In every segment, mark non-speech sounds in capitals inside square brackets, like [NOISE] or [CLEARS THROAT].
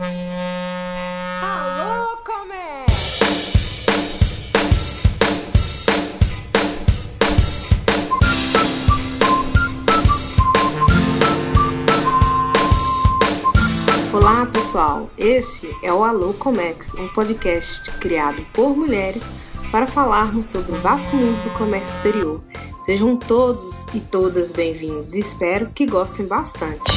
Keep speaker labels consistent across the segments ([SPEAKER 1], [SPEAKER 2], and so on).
[SPEAKER 1] Alô, Comé! Olá, pessoal. Esse é o Alô Comex, um podcast criado por mulheres para falarmos sobre o vasto mundo do comércio exterior. Sejam todos e todas bem-vindos espero que gostem bastante.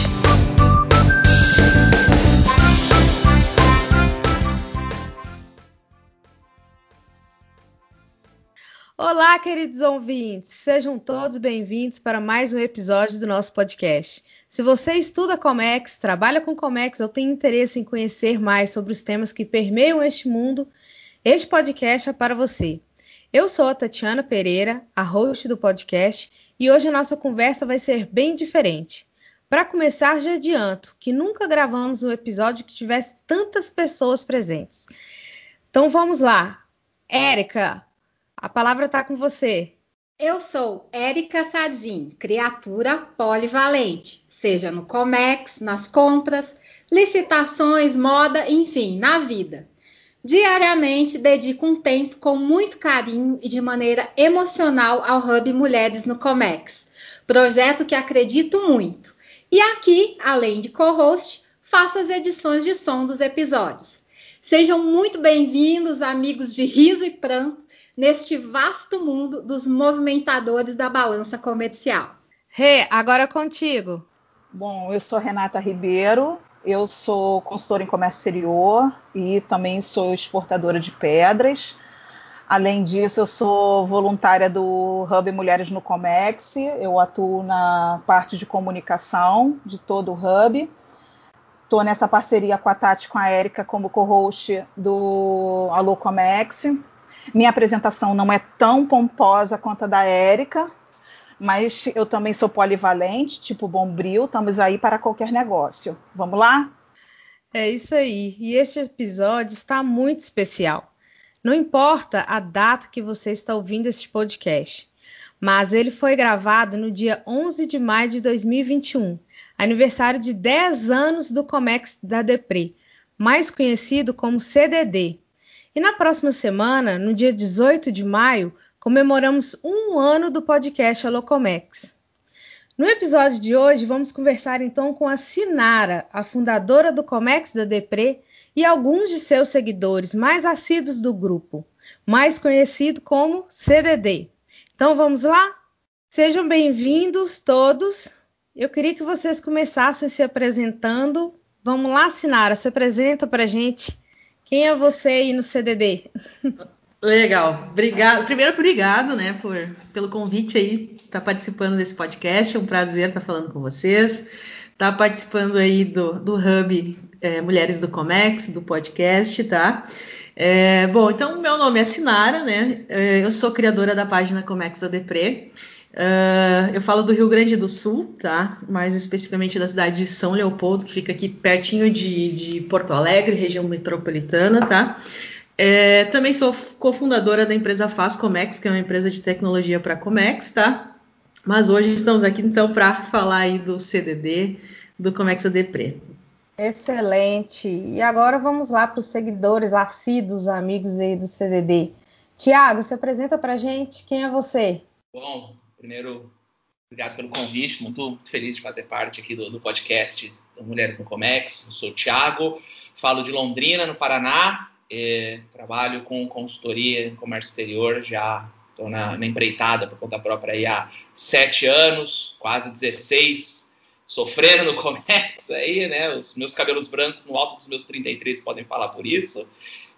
[SPEAKER 1] Olá, queridos ouvintes! Sejam todos bem-vindos para mais um episódio do nosso podcast. Se você estuda Comex, trabalha com Comex ou tem interesse em conhecer mais sobre os temas que permeiam este mundo, este podcast é para você. Eu sou a Tatiana Pereira, a host do podcast, e hoje a nossa conversa vai ser bem diferente. Para começar, já adianto que nunca gravamos um episódio que tivesse tantas pessoas presentes. Então vamos lá. Érica, a palavra está com você.
[SPEAKER 2] Eu sou Érica Sadim, criatura polivalente, seja no Comex, nas compras, licitações, moda, enfim, na vida. Diariamente dedico um tempo com muito carinho e de maneira emocional ao Hub Mulheres no Comex, projeto que acredito muito. E aqui, além de co-host, faço as edições de som dos episódios. Sejam muito bem-vindos, amigos de riso e pranto, neste vasto mundo dos movimentadores da balança comercial.
[SPEAKER 1] Rê, agora contigo.
[SPEAKER 3] Bom, eu sou Renata Ribeiro, eu sou consultora em comércio exterior e também sou exportadora de pedras. Além disso, eu sou voluntária do Hub Mulheres no Comex. Eu atuo na parte de comunicação de todo o Hub. Estou nessa parceria com a Tati e com a Érica como co-host do Alô Comex. Minha apresentação não é tão pomposa quanto a da Érica, mas eu também sou polivalente, tipo Bombril, estamos aí para qualquer negócio. Vamos lá?
[SPEAKER 1] É isso aí. E este episódio está muito especial. Não importa a data que você está ouvindo este podcast, mas ele foi gravado no dia 11 de maio de 2021, aniversário de 10 anos do Comex da Depre, mais conhecido como CDD. E na próxima semana, no dia 18 de maio, comemoramos um ano do podcast Alocomex. No episódio de hoje, vamos conversar então com a Sinara, a fundadora do Comex da Depre e alguns de seus seguidores mais assíduos do grupo, mais conhecido como CDD. Então vamos lá? Sejam bem-vindos todos. Eu queria que vocês começassem se apresentando. Vamos lá, Sinara, se apresenta para gente. Quem é você aí no CDD?
[SPEAKER 4] Legal, obrigado. Primeiro, obrigado, né, por, pelo convite aí, estar tá participando desse podcast. É um prazer estar tá falando com vocês. Tá participando aí do, do Hub é, Mulheres do Comex, do podcast, tá? É, bom, então meu nome é Sinara, né? É, eu sou criadora da página Comex da Depre. Uh, eu falo do Rio Grande do Sul, tá? Mais especificamente da cidade de São Leopoldo, que fica aqui pertinho de, de Porto Alegre, região metropolitana, tá? É, também sou cofundadora da empresa Faz Comex, que é uma empresa de tecnologia para Comex, tá? Mas hoje estamos aqui então para falar aí do CDD, do Comex AD
[SPEAKER 1] Excelente. E agora vamos lá para os seguidores assíduos, amigos aí do CDD. Tiago, se apresenta para gente. Quem é você?
[SPEAKER 5] Bom, primeiro, obrigado pelo convite. Muito feliz de fazer parte aqui do, do podcast Mulheres no Comex. Eu sou o Tiago, falo de Londrina, no Paraná. Trabalho com consultoria em comércio exterior, já estou na, na, empreitada por conta própria aí há sete anos, quase 16, sofrendo no [LAUGHS] comércio aí, né? Os meus cabelos brancos no alto dos meus 33 podem falar por isso.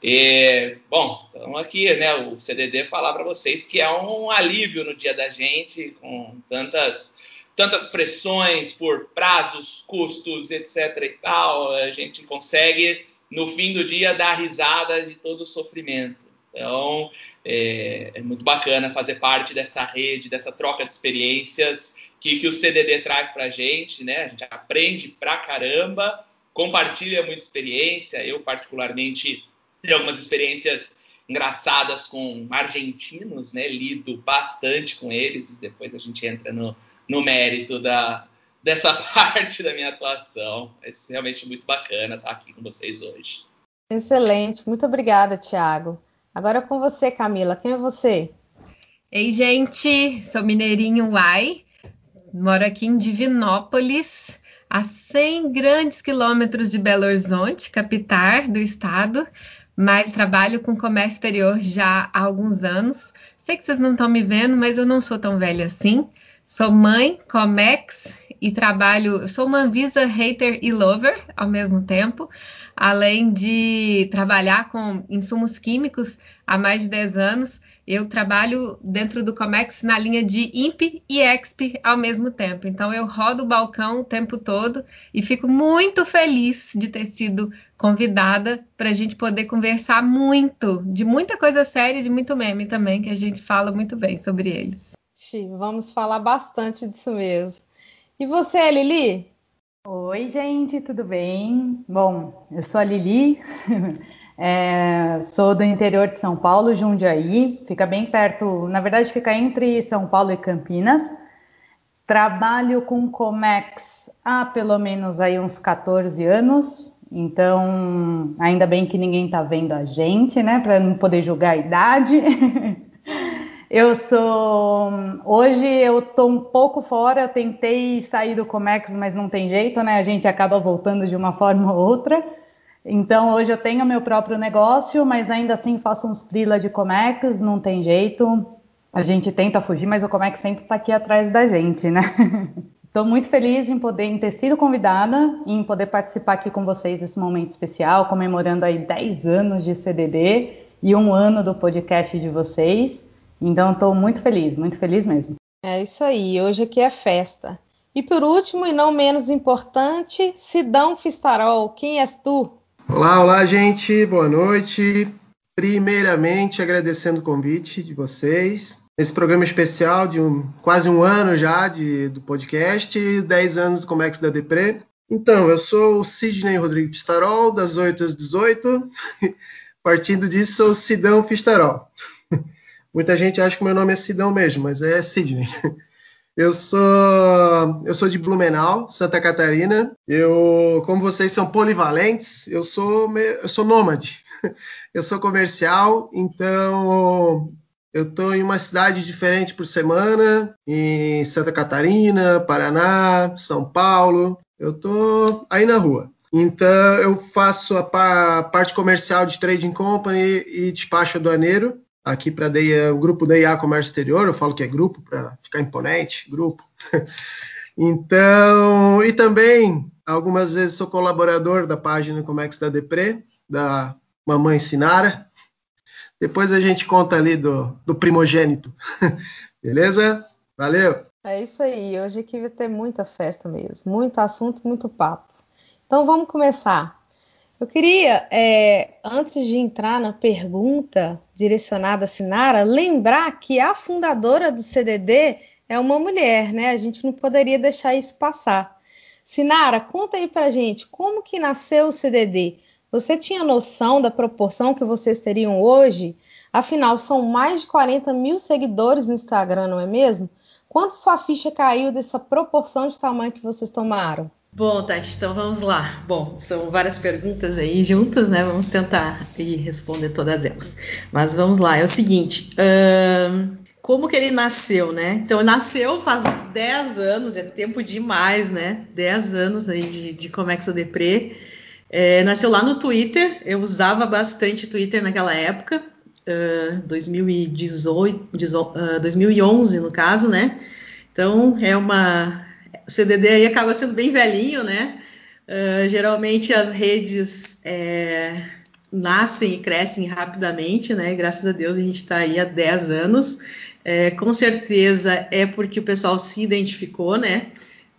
[SPEAKER 5] E, bom, então aqui, né, o CDD falar para vocês que é um alívio no dia da gente, com tantas tantas pressões por prazos, custos, etc e tal, a gente consegue no fim do dia dar risada de todo o sofrimento. Então, é, é, muito bacana fazer parte dessa rede, dessa troca de experiências que, que o CDD traz para a gente, né? A gente aprende pra caramba, compartilha muita experiência. Eu, particularmente, tenho algumas experiências engraçadas com argentinos, né? Lido bastante com eles, depois a gente entra no, no mérito da, dessa [LAUGHS] parte da minha atuação. É realmente muito bacana estar aqui com vocês hoje.
[SPEAKER 1] Excelente, muito obrigada, Tiago. Agora com você, Camila. Quem é você?
[SPEAKER 6] Ei, gente, sou mineirinho Uai, moro aqui em Divinópolis, a 100 grandes quilômetros de Belo Horizonte, capital do estado, mas trabalho com comércio exterior já há alguns anos. Sei que vocês não estão me vendo, mas eu não sou tão velha assim. Sou mãe, Comex e trabalho. Sou uma Anvisa hater e lover ao mesmo tempo, além de trabalhar com insumos químicos há mais de 10 anos. Eu trabalho dentro do Comex na linha de INPE e EXP ao mesmo tempo. Então eu rodo o balcão o tempo todo e fico muito feliz de ter sido convidada para a gente poder conversar muito de muita coisa séria e de muito meme também, que a gente fala muito bem sobre eles.
[SPEAKER 1] Vamos falar bastante disso mesmo. E você, Lili?
[SPEAKER 7] Oi, gente, tudo bem? Bom, eu sou a Lili, [LAUGHS] é, sou do interior de São Paulo, Jundiaí, fica bem perto, na verdade, fica entre São Paulo e Campinas. Trabalho com Comex há pelo menos aí uns 14 anos, então ainda bem que ninguém tá vendo a gente, né, para não poder julgar a idade. [LAUGHS] Eu sou. Hoje eu tô um pouco fora, eu tentei sair do Comex, mas não tem jeito, né? A gente acaba voltando de uma forma ou outra. Então hoje eu tenho meu próprio negócio, mas ainda assim faço uns frila de Comex, não tem jeito. A gente tenta fugir, mas o Comex sempre está aqui atrás da gente, né? [LAUGHS] Estou muito feliz em poder em ter sido convidada, em poder participar aqui com vocês nesse momento especial, comemorando aí 10 anos de CDD e um ano do podcast de vocês. Então estou muito feliz, muito feliz mesmo.
[SPEAKER 1] É isso aí, hoje aqui é festa. E por último, e não menos importante, Sidão Fistarol, quem és tu?
[SPEAKER 8] Olá, olá, gente, boa noite. Primeiramente, agradecendo o convite de vocês. Esse programa especial de um, quase um ano já de, do podcast e 10 anos do Comex da Depre. Então, eu sou o Sidney Rodrigues Fistarol, das 8 às 18. [LAUGHS] Partindo disso, sou Sidão Fistarol. [LAUGHS] Muita gente acha que meu nome é Sidão mesmo, mas é Sidney. [LAUGHS] Eu sou, eu sou de Blumenau, Santa Catarina. Eu, como vocês são polivalentes, eu sou, eu sou nômade. [LAUGHS] Eu sou comercial, então eu estou em uma cidade diferente por semana, em Santa Catarina, Paraná, São Paulo. Eu estou aí na rua. Então eu faço a parte comercial de trading company e despacho aduaneiro aqui para o grupo da Comércio Exterior, eu falo que é grupo para ficar imponente, grupo. [LAUGHS] então, e também algumas vezes sou colaborador da página Comex da Depre, da Mamãe Sinara. Depois a gente conta ali do, do primogênito. [LAUGHS] Beleza? Valeu!
[SPEAKER 1] É isso aí, hoje aqui vai ter muita festa mesmo, muito assunto, muito papo. Então vamos começar. Eu queria, é, antes de entrar na pergunta direcionada a Sinara, lembrar que a fundadora do CDD é uma mulher, né? A gente não poderia deixar isso passar. Sinara, conta aí pra gente como que nasceu o CDD. Você tinha noção da proporção que vocês teriam hoje? Afinal, são mais de 40 mil seguidores no Instagram, não é mesmo? Quanto sua ficha caiu dessa proporção de tamanho que vocês tomaram?
[SPEAKER 4] Bom, Tati, então vamos lá. Bom, são várias perguntas aí juntas, né? Vamos tentar ir responder todas elas. Mas vamos lá, é o seguinte. Hum, como que ele nasceu, né? Então, nasceu faz 10 anos, é tempo demais, né? 10 anos aí de, de Comex Depre. É, nasceu lá no Twitter, eu usava bastante Twitter naquela época, uh, 2018, uh, 2011 no caso, né? Então, é uma o CDD aí acaba sendo bem velhinho, né? Uh, geralmente as redes é, nascem e crescem rapidamente, né? Graças a Deus a gente está aí há 10 anos. É, com certeza é porque o pessoal se identificou, né?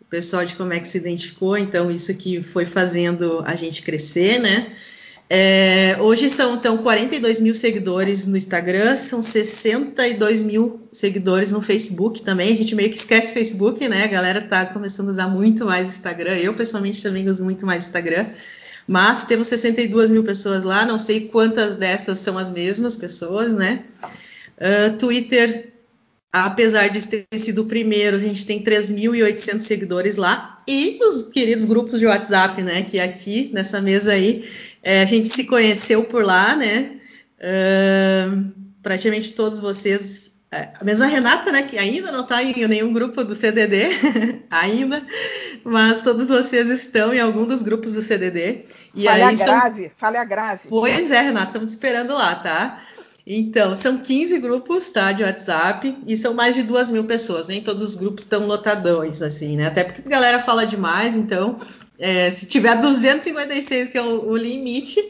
[SPEAKER 4] O pessoal de como é que se identificou, então isso que foi fazendo a gente crescer, né? É, hoje são então 42 mil seguidores no Instagram, são 62 mil seguidores no Facebook também. A gente meio que esquece Facebook, né? A galera tá começando a usar muito mais Instagram. Eu pessoalmente também uso muito mais Instagram. Mas temos 62 mil pessoas lá, não sei quantas dessas são as mesmas pessoas, né? Uh, Twitter apesar de ter sido o primeiro, a gente tem 3.800 seguidores lá e os queridos grupos de WhatsApp, né? Que aqui nessa mesa aí é, a gente se conheceu por lá, né? Uh, praticamente todos vocês, é, a mesma Renata, né? Que ainda não está em nenhum grupo do CDD, [LAUGHS] ainda, mas todos vocês estão em algum dos grupos do CDD.
[SPEAKER 3] E falha aí grave, são... falha grave.
[SPEAKER 4] Pois é, Renata, estamos esperando lá, tá? Então, são 15 grupos, tá, de WhatsApp, e são mais de duas mil pessoas, nem todos os grupos estão lotadões, assim, né, até porque a galera fala demais, então, é, se tiver 256, que é o, o, limite,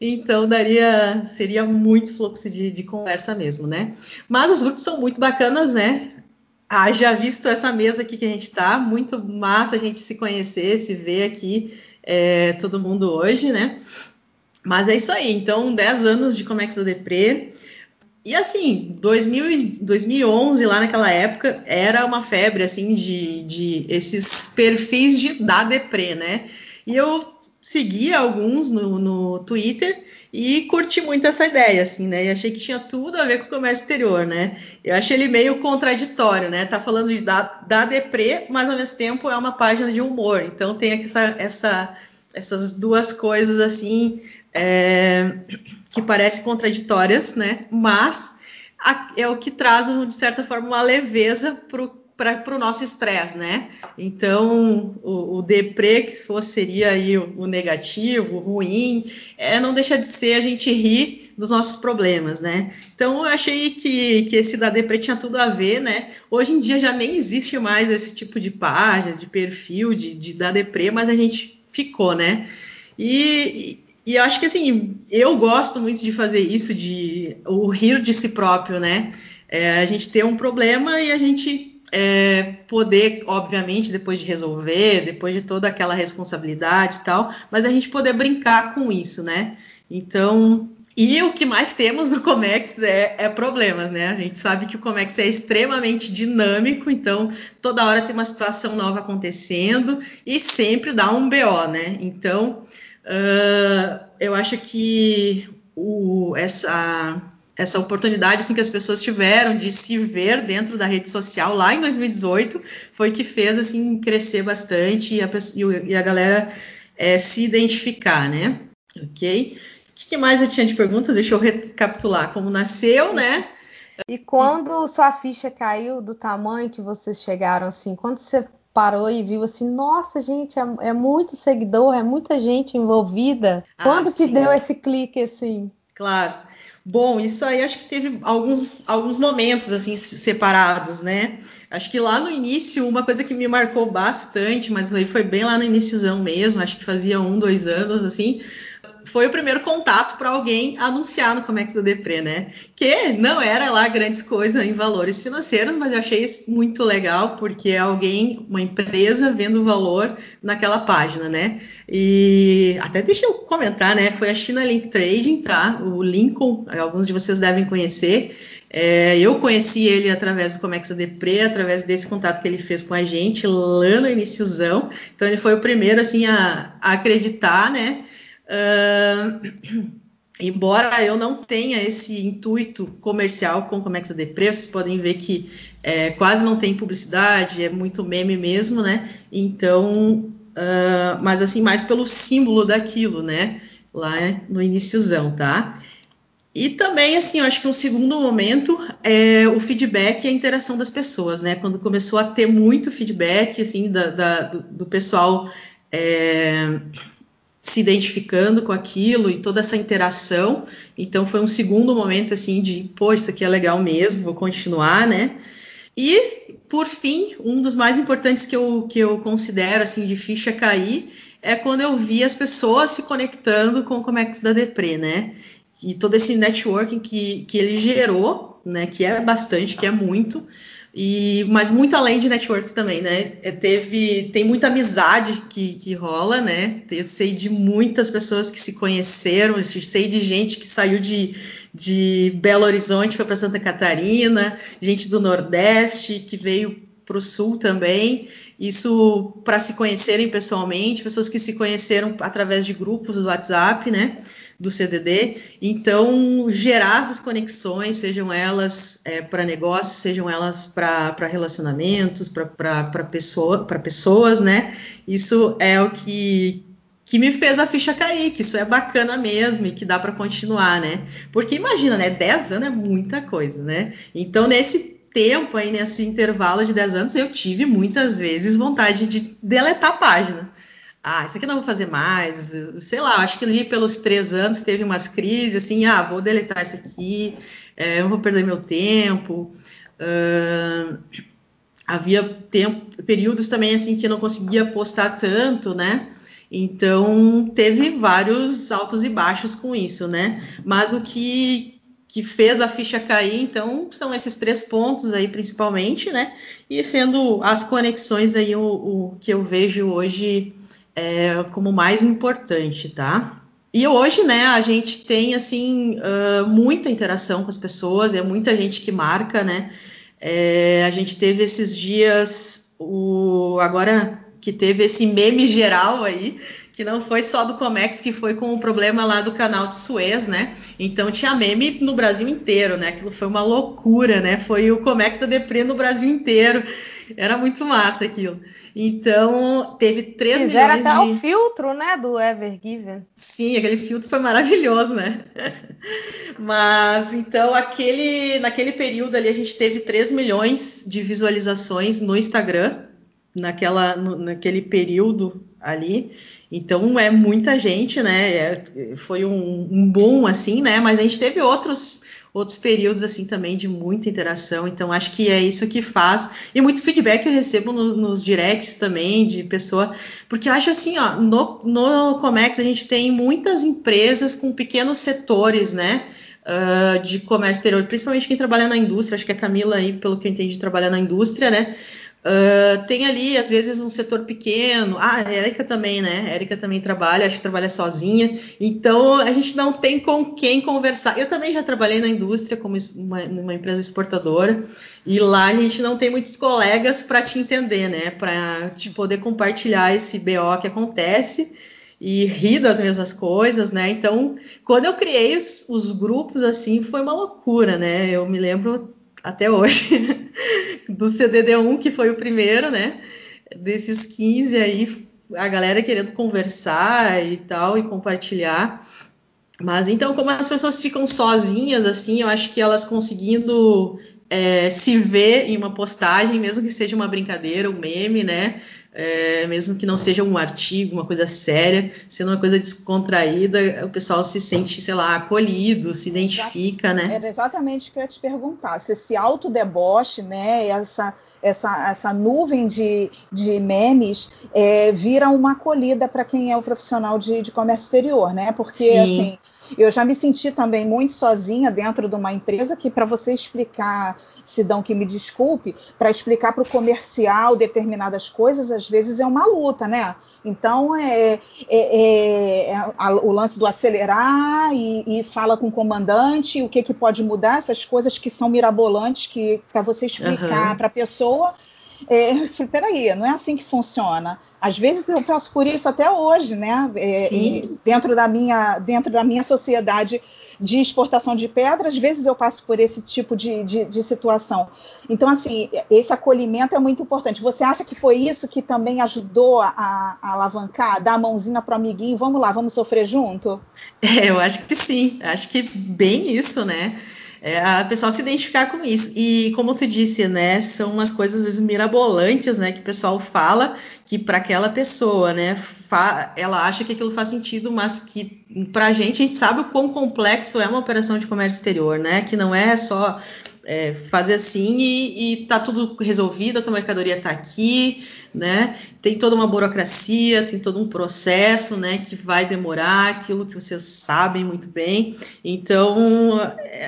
[SPEAKER 4] então daria, seria muito fluxo de, de, conversa mesmo, né, mas os grupos são muito bacanas, né, haja visto essa mesa aqui que a gente tá, muito massa a gente se conhecer, se ver aqui, é, todo mundo hoje, né, mas é isso aí, então 10 anos de Comex da Depre, e assim, 2000, 2011, lá naquela época, era uma febre, assim, de, de esses perfis de, da Depre, né? E eu seguia alguns no, no Twitter e curti muito essa ideia, assim, né? E achei que tinha tudo a ver com o comércio exterior, né? Eu achei ele meio contraditório, né? Tá falando de, da, da Depre, mas ao mesmo tempo é uma página de humor. Então tem aqui essa, essa, essas duas coisas, assim, é, que parecem contraditórias, né? Mas a, é o que traz, de certa forma, uma leveza para o nosso estresse, né? Então, o, o deprê, que fosse, seria aí o, o, negativo, o ruim, é, não deixa de ser a gente rir dos nossos problemas, né? Então, eu achei que, que esse da deprê tinha tudo a ver, né? Hoje em dia já nem existe mais esse tipo de página, de perfil de, de da deprê, mas a gente ficou, né? E, e eu acho que assim, eu gosto muito de fazer isso, de o rir de si próprio, né? É, a gente ter um problema e a gente é, poder, obviamente, depois de resolver, depois de toda aquela responsabilidade e tal, mas a gente poder brincar com isso, né? Então, e o que mais temos no Comex é, é, problemas, né? A gente sabe que o Comex é extremamente dinâmico, então toda hora tem uma situação nova acontecendo e sempre dá um BO, né? Então, Uh, eu acho que o, essa, essa oportunidade assim, que as pessoas tiveram de se ver dentro da rede social lá em 2018 foi que fez assim crescer bastante e a, e a galera é, se identificar, né? Ok? O que mais eu tinha de perguntas? Deixa eu recapitular. Como nasceu, né?
[SPEAKER 1] E quando sua ficha caiu do tamanho que vocês chegaram, assim, quando você parou e viu assim, nossa, gente, é, é muito seguidor, é muita gente envolvida. Ah, Quando sim. que deu esse clique assim?
[SPEAKER 4] Claro. Bom, isso aí acho que teve alguns, alguns momentos assim separados, né? Acho que lá no início, uma coisa que me marcou bastante, mas aí foi bem lá no iníciozão mesmo, acho que fazia um, dois anos, assim, foi o primeiro contato para alguém anunciar no Comex do Depre, né? Que não era lá grandes coisas em valores financeiros, mas eu achei muito legal, porque é alguém, uma empresa, vendo valor naquela página, né? E até deixa eu comentar, né? Foi a China Link Trading, tá? O Lincoln, alguns de vocês devem conhecer. É, eu conheci ele através do Comex Depre, através desse contato que ele fez com a gente lá no iníciozão. Então ele foi o primeiro assim a, a acreditar, né? Uh, [CLEARS THROAT] embora eu não tenha esse intuito comercial com Comex AD vocês podem ver que é, quase não tem publicidade, é muito meme mesmo, né? Então, uh, mas assim, mais pelo símbolo daquilo, né? Lá no iníciozão, tá? E também, assim, eu acho que um segundo momento é o feedback e a interação das pessoas, né? Quando começou a ter muito feedback, assim, da, da, do, do, pessoal é, se identificando com aquilo e toda essa interação. Então foi um segundo momento assim de, pô, isso aqui é legal mesmo, vou continuar, né? E por fim, um dos mais importantes que eu, que eu considero assim de ficha cair é quando eu vi as pessoas se conectando com o Comex da Depre, né? E todo esse networking que, que ele gerou, né? Que é bastante, que é muito. E, mas muito além de network também, né? É, teve, tem muita amizade que, que rola, né? Eu sei de muitas pessoas que se conheceram, sei de gente que saiu de, de Belo Horizonte, foi para Santa Catarina, gente do Nordeste que veio para o Sul também. Isso para se conhecerem pessoalmente, pessoas que se conheceram através de grupos do WhatsApp, né? Do CDD. Então, gerar essas conexões, sejam elas é, para negócios, sejam elas para relacionamentos, para pessoa, pessoas, né? Isso é o que, que me fez a ficha cair, que isso é bacana mesmo e que dá para continuar, né? Porque imagina, né? 10 anos é muita coisa, né? Então, nesse tempo aí, nesse intervalo de 10 anos, eu tive muitas vezes vontade de deletar a página. Ah, isso aqui não vou fazer mais, sei lá, acho que ali pelos três anos teve umas crises, assim, ah, vou deletar isso aqui, é, eu vou perder meu tempo. Uh, havia tempo, períodos também, assim, que eu não conseguia postar tanto, né? Então, teve vários altos e baixos com isso, né? Mas o que, que fez a ficha cair, então, são esses três pontos aí, principalmente, né? E sendo as conexões aí o, o que eu vejo hoje é, como mais importante, tá? E hoje, né, a gente tem, assim, uh, muita interação com as pessoas, é muita gente que marca, né? É, a gente teve esses dias, o, agora que teve esse meme geral aí, que não foi só do Comex, que foi com o problema lá do canal de Suez, né? Então tinha meme no Brasil inteiro, né? Aquilo foi uma loucura, né? Foi o Comex da Depre no Brasil inteiro. Era muito massa aquilo. Então, teve 3
[SPEAKER 1] Fizeram
[SPEAKER 4] milhões
[SPEAKER 1] até
[SPEAKER 4] de...
[SPEAKER 1] o filtro, né, do Ever Given.
[SPEAKER 4] Sim, aquele filtro foi maravilhoso, né? [LAUGHS] Mas, então, aquele, naquele período ali, a gente teve 3 milhões de visualizações no Instagram, naquela, no, naquele período ali. Então é muita gente, né? É, foi um, um boom assim, né? Mas a gente teve outros outros períodos assim também de muita interação. Então acho que é isso que faz e muito feedback eu recebo nos, nos directs também de pessoa, porque eu acho assim, ó, no, no Comex a gente tem muitas empresas com pequenos setores, né? Uh, de comércio exterior, principalmente quem trabalha na indústria, acho que a Camila aí, pelo que eu entendi, trabalha na indústria, né? Uh, tem ali, às vezes, um setor pequeno. Ah, a Érica também, né? A Érica também trabalha, acho que trabalha sozinha. Então, a gente não tem com quem conversar. Eu também já trabalhei na indústria como uma, uma empresa exportadora. E lá a gente não tem muitos colegas para te entender, né? Para te poder compartilhar esse BO que acontece e rir das mesmas coisas, né? Então, quando eu criei os, os grupos assim, foi uma loucura, né? Eu me lembro até hoje, [LAUGHS] do CDD1, que foi o primeiro, né? Desses 15 aí, a galera querendo conversar e tal, e compartilhar. Mas então, como as pessoas ficam sozinhas, assim, eu acho que elas conseguindo é, se ver em uma postagem, mesmo que seja uma brincadeira, um meme, né? É, mesmo que não seja um artigo, uma coisa séria, sendo uma coisa descontraída, o pessoal se sente, sei lá, acolhido, se identifica, né?
[SPEAKER 3] Era exatamente o que eu ia te perguntar. Se esse autodeboche, né, essa, essa, essa nuvem de, de memes é, vira uma acolhida para quem é o profissional de, de comércio exterior, né? Porque, Sim. assim, eu já me senti também muito sozinha dentro de uma empresa que, para você explicar, Sidão, que me desculpe, para explicar para o comercial determinadas coisas, às vezes é uma luta, né? Então, é, é, é, é a, o lance do acelerar e, e, fala com o comandante o que, que pode mudar, essas coisas que são mirabolantes, que para você explicar uhum. para a pessoa. É, eu [LAUGHS] falei, peraí, não é assim que funciona. Às vezes eu passo por isso até hoje, né? É, dentro, da minha, dentro da minha sociedade de exportação de pedra, às vezes eu passo por esse tipo de, de, de, situação. Então, assim, esse acolhimento é muito importante. Você acha que foi isso que também ajudou a, a alavancar, dar a mãozinha para o amiguinho, vamos lá, vamos sofrer junto?
[SPEAKER 4] É, eu acho que sim, acho que bem isso, né? É, a pessoa se identificar com isso. E como tu disse, né, são umas coisas às vezes mirabolantes, né, que o pessoal fala que para aquela pessoa, né, ela acha que aquilo faz sentido, mas que para a gente a gente sabe o quão complexo é uma operação de comércio exterior, né, que não é só é, fazer assim e, e tá tudo resolvido, a tua mercadoria está aqui, né? Tem toda uma burocracia, tem todo um processo, né? Que vai demorar, aquilo que vocês sabem muito bem. Então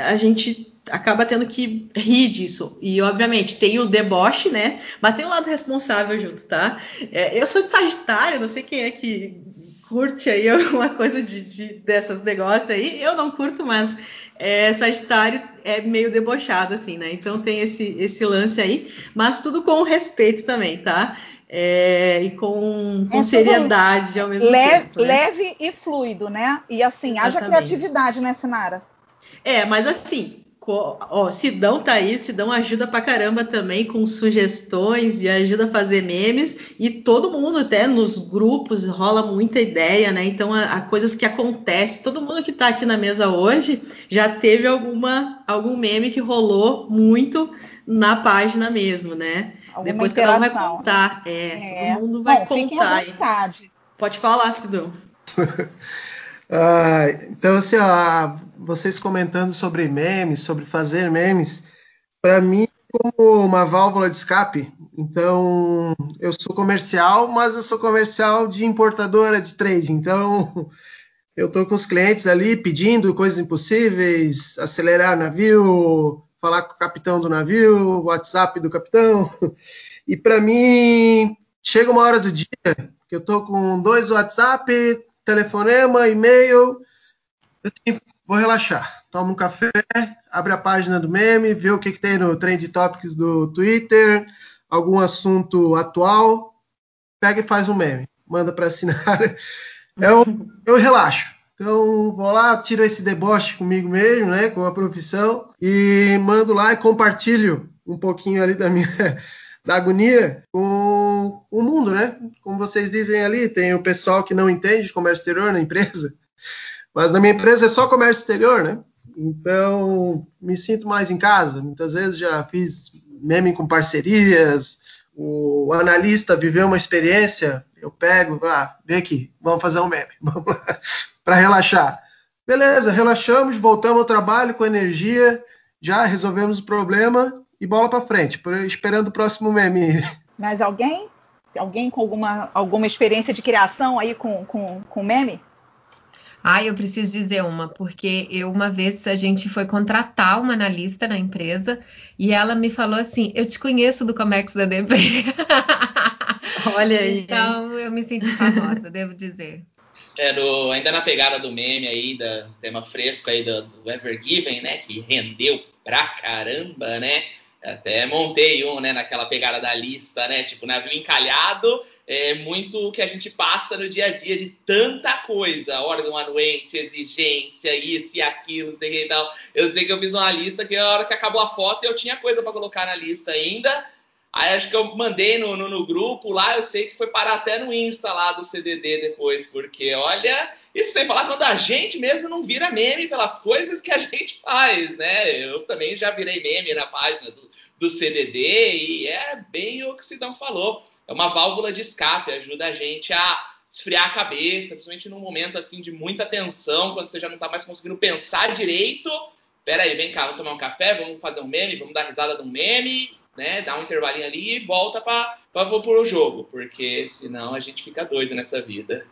[SPEAKER 4] a gente acaba tendo que rir disso. E, obviamente, tem o deboche, né? Mas tem o lado responsável junto, tá? É, eu sou de Sagitário, não sei quem é que curte aí [LAUGHS] alguma coisa de, de dessas negócios aí. Eu não curto, mas é, Sagitário é meio debochado, assim, né? Então tem esse, esse lance aí, mas tudo com respeito também, tá? é, e com, com é seriedade ao mesmo
[SPEAKER 3] leve,
[SPEAKER 4] tempo. Né?
[SPEAKER 3] Leve e fluido, né? E assim, Exatamente. haja criatividade, né, Sinara?
[SPEAKER 4] É, mas assim, Ó, Sidão tá aí, Sidão ajuda pra caramba também com sugestões e ajuda a fazer memes. E todo mundo, até nos grupos, rola muita ideia, né? Então, há coisas que acontecem. Todo mundo que tá aqui na mesa hoje já teve alguma, algum meme que rolou muito na página mesmo, né?
[SPEAKER 3] Alguma
[SPEAKER 4] Depois
[SPEAKER 3] cada
[SPEAKER 4] um vai contar. É, é. todo mundo vai Bom, contar. Fiquem à vontade. Pode falar, Sidão. [LAUGHS]
[SPEAKER 8] Ah, então, assim, ó, vocês comentando sobre memes, sobre fazer memes, para mim como uma válvula de escape. Então, eu sou comercial, mas eu sou comercial de importadora de trade. Então, [LAUGHS] eu estou com os clientes ali pedindo coisas impossíveis, acelerar navio, falar com o capitão do navio, WhatsApp do capitão. [LAUGHS] E para mim, chega uma hora do dia que eu estou com dois WhatsApp, telefonema, e-mail. Assim, vou relaxar. Toma um café, abre a página do meme, vê o que, que tem no Trend Topics do Twitter, algum assunto atual, pega e faz um meme. Manda para assinar. [LAUGHS] Eu, eu relaxo. Então, vou lá, tiro esse deboche comigo mesmo, né, com a profissão, e mando lá e compartilho um pouquinho ali da minha [LAUGHS] da agonia com o mundo, né? Como vocês dizem ali, tem o pessoal que não entende de comércio exterior na empresa, [LAUGHS] mas na minha empresa é só comércio exterior, né? Então, me sinto mais em casa. Muitas vezes já fiz meme com parcerias, o analista viveu uma experiência, eu pego, ah, vem aqui, vamos fazer um meme, [LAUGHS] vamos lá, para relaxar. Beleza, relaxamos, voltamos ao trabalho com energia, já resolvemos o problema e bola para frente, esperando o próximo meme. [LAUGHS]
[SPEAKER 3] Mas alguém? Alguém com alguma, alguma experiência de criação aí com, com, com meme?
[SPEAKER 6] Ah, eu preciso dizer uma, porque eu uma vez a gente foi contratar uma analista na empresa e ela me falou assim: Eu te conheço do Comex da DP. [LAUGHS]
[SPEAKER 4] Olha aí.
[SPEAKER 6] Então eu me senti famosa, devo dizer.
[SPEAKER 5] É, no, ainda na pegada do meme aí, da tema fresco aí do, do Ever Given, né? Que rendeu pra caramba, né? Até montei um, né, naquela pegada da lista, né? Tipo, navio encalhado, é muito o que a gente passa no dia a dia de tanta coisa, ordem anuente, exigência, isso e aquilo, não sei o que e tal. Eu sei que eu fiz uma lista que a hora que acabou a foto eu tinha coisa para colocar na lista ainda. Aí acho que eu mandei no, no, no, grupo lá, eu sei que foi parar até no Insta lá do CDD depois, porque olha, isso sem falar quando a gente mesmo não vira meme pelas coisas que a [LAUGHS] gente faz, né? Eu também já virei meme na página do, do CDD e é bem o que o Sidão falou. É uma válvula de escape, ajuda a gente a esfriar a cabeça, principalmente num momento assim de muita tensão, quando você já não está mais conseguindo pensar direito. Pera aí, vem cá, vamos tomar um café, vamos fazer um meme, vamos dar risada de um meme né, dá um intervalinho ali e volta para o jogo, porque senão a gente fica doido nessa vida.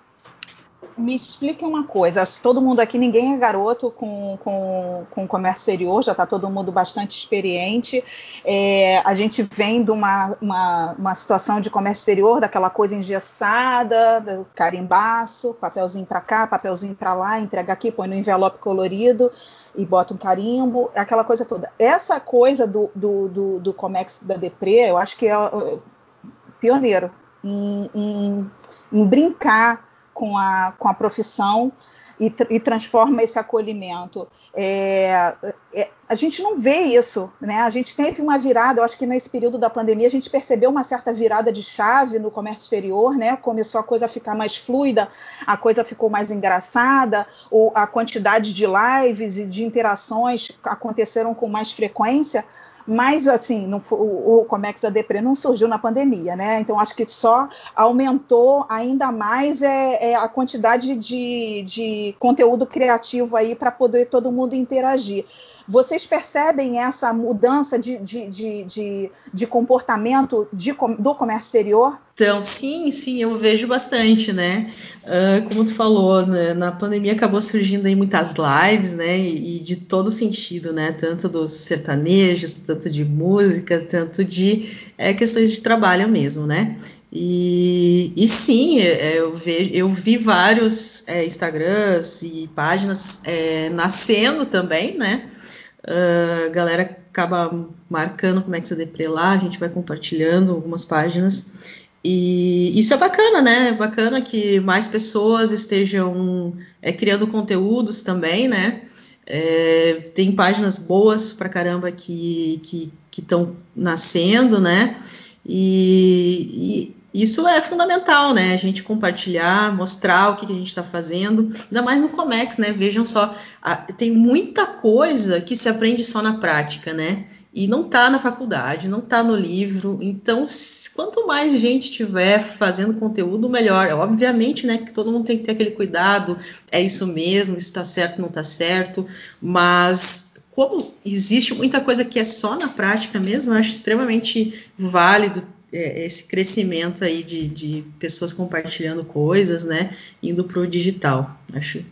[SPEAKER 3] Me explique uma coisa, todo mundo aqui, ninguém é garoto com, com, com comércio exterior, já está todo mundo bastante experiente. É, a gente vem de uma, uma, uma, situação de comércio exterior, daquela coisa engessada, do carimbaço, papelzinho para cá, papelzinho para lá, entrega aqui, põe no envelope colorido e bota um carimbo, aquela coisa toda. Essa coisa do, do, do, do Comex da Depre, eu acho que é, é pioneiro em, em, em brincar com a, com a profissão e, e transforma esse acolhimento. É, é, a gente não vê isso, né? A gente teve uma virada, eu acho que nesse período da pandemia a gente percebeu uma certa virada de chave no comércio exterior, né? Começou a coisa a ficar mais fluida, a coisa ficou mais engraçada, a quantidade de lives e de interações aconteceram com mais frequência. Mas, assim, não, o, o Comex da Depre não surgiu na pandemia, né? Então, acho que só aumentou ainda mais é, é a quantidade de, de conteúdo criativo aí para poder todo mundo interagir. Vocês percebem essa mudança de, de, de, de, de comportamento de, do comércio exterior?
[SPEAKER 4] Então, sim, sim, eu vejo bastante, né? Uh, como tu falou, né, na pandemia acabou surgindo aí muitas lives, né? E, e, de todo sentido, né? Tanto dos sertanejos, tanto de música, tanto de é, questões de trabalho mesmo, né? E, e sim, é, eu, vejo, eu vi vários é, Instagrams e páginas é, nascendo também, né? Uh, a galera acaba marcando como é que você deprê lá, a gente vai compartilhando algumas páginas. E isso é bacana, né? É bacana que mais pessoas estejam é, criando conteúdos também, né? É, tem páginas boas pra caramba que estão nascendo, né? E, isso é fundamental, né? A gente compartilhar, mostrar o que, que a gente está fazendo, ainda mais no Comex, né? Vejam só, a, tem muita coisa que se aprende só na prática, né? E não está na faculdade, não está no livro. Então, quanto mais gente tiver fazendo conteúdo, melhor. Obviamente, né, que todo mundo tem que ter aquele cuidado, é isso mesmo, isso está certo, não está certo, mas como existe muita coisa que é só na prática mesmo, eu acho extremamente válido é, esse crescimento aí de, de, pessoas compartilhando coisas, né, indo para o digital. Acho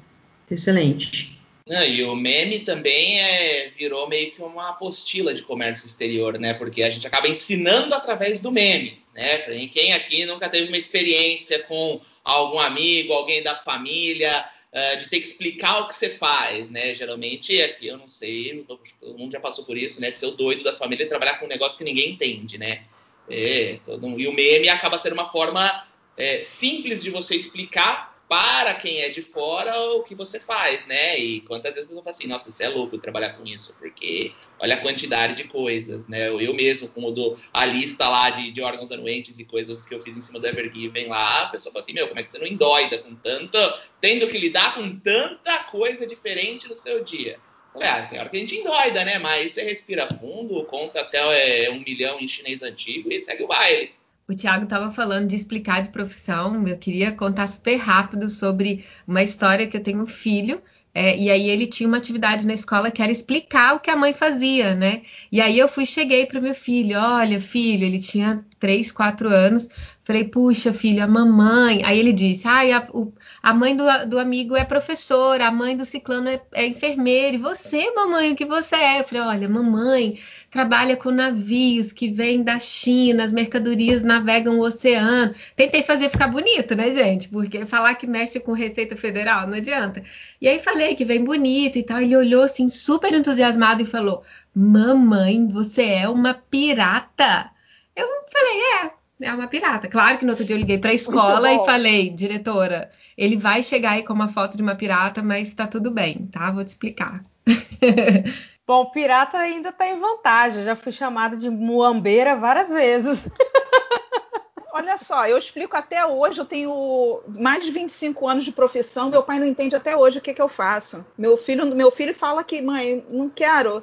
[SPEAKER 4] excelente.
[SPEAKER 5] Não, e o meme também é, virou meio que uma apostila de comércio exterior, né? Porque a gente acaba ensinando através do meme, né? Quem aqui nunca teve uma experiência com algum amigo, alguém da família, uh, de ter que explicar o que você faz, né? Geralmente aqui eu não sei, todo mundo já passou por isso, né? De ser o doido da família e trabalhar com um negócio que ninguém entende, né? É, todo, e o meme acaba sendo uma forma é, simples de você explicar para quem é de fora o que você faz, né? E quantas vezes eu falo assim, nossa, você é louco trabalhar com isso, porque olha a quantidade de coisas, né? Eu mesmo, como do a lista lá de, de órgãos anuentes e coisas que eu fiz em cima do Evergiven lá, a pessoa fala assim, meu, como é que você não endoida com tanta, tendo que lidar com tanta coisa diferente no seu dia? Ah, tem hora que a gente endoida, né? Mas você respira fundo, conta até é, um milhão em chinês antigo e segue o baile.
[SPEAKER 6] O Tiago estava falando de explicar de profissão. Eu queria contar super rápido sobre uma história que eu tenho um filho. É, e aí ele tinha uma atividade na escola que era explicar o que a mãe fazia, né? E aí eu fui, cheguei para meu filho, olha, filho, ele tinha 3, 4 anos. Falei, puxa, filho, a mamãe. Aí ele disse, ah, a, o, a mãe do, do, amigo é professora, a mãe do ciclano é, é enfermeira. E você, mamãe, o que você é? Eu falei, olha, mamãe, trabalha com navios que vêm da China, as mercadorias navegam o oceano. Tentei fazer ficar bonito, né, gente? Porque falar que mexe com Receita Federal não adianta. E aí falei que vem bonito e tal. Ele olhou assim, super entusiasmado e falou: Mamãe, você é uma pirata. Eu falei, é, é uma pirata. Claro que no outro dia eu liguei para a escola e falei, diretora, ele vai chegar aí com uma foto de uma pirata, mas tá tudo bem, tá? Vou te explicar. [LAUGHS]
[SPEAKER 1] Bom, pirata ainda está em vantagem. Eu já fui chamada de muambeira várias vezes. [LAUGHS]
[SPEAKER 3] Olha só, eu explico até hoje. Eu tenho mais de 25 anos de profissão. Meu pai não entende até hoje o que, que eu faço. Meu filho, meu filho fala que, mãe, não quero.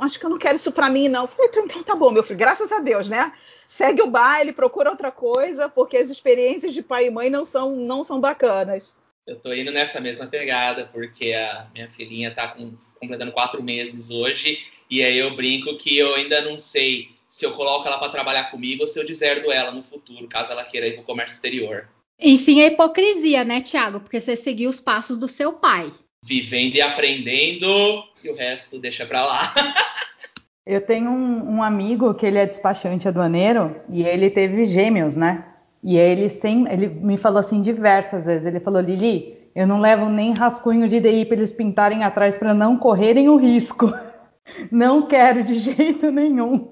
[SPEAKER 3] Acho que eu não quero isso para mim, não. Eu falei, então, então tá bom, meu filho. Graças a Deus, né? Segue o baile, procura outra coisa, porque as experiências de pai e mãe não são, não são bacanas
[SPEAKER 5] eu tô indo nessa mesma pegada, porque a minha filhinha tá com, completando quatro meses hoje, e aí eu brinco que eu ainda não sei se eu coloco ela para trabalhar comigo ou se eu deserdo ela no futuro, caso ela queira ir pro comércio exterior.
[SPEAKER 2] Enfim, a hipocrisia, né, Tiago? Porque você seguiu os passos do seu pai.
[SPEAKER 5] Vivendo e aprendendo, e o resto deixa para lá. [LAUGHS]
[SPEAKER 7] eu tenho um, um amigo que ele é despachante aduaneiro e ele teve gêmeos, né? E ele, sem, ele me falou assim diversas vezes. Ele falou, Lili, eu não levo nem rascunho de DI para eles pintarem atrás para não correrem o risco. [LAUGHS] Não quero de jeito nenhum.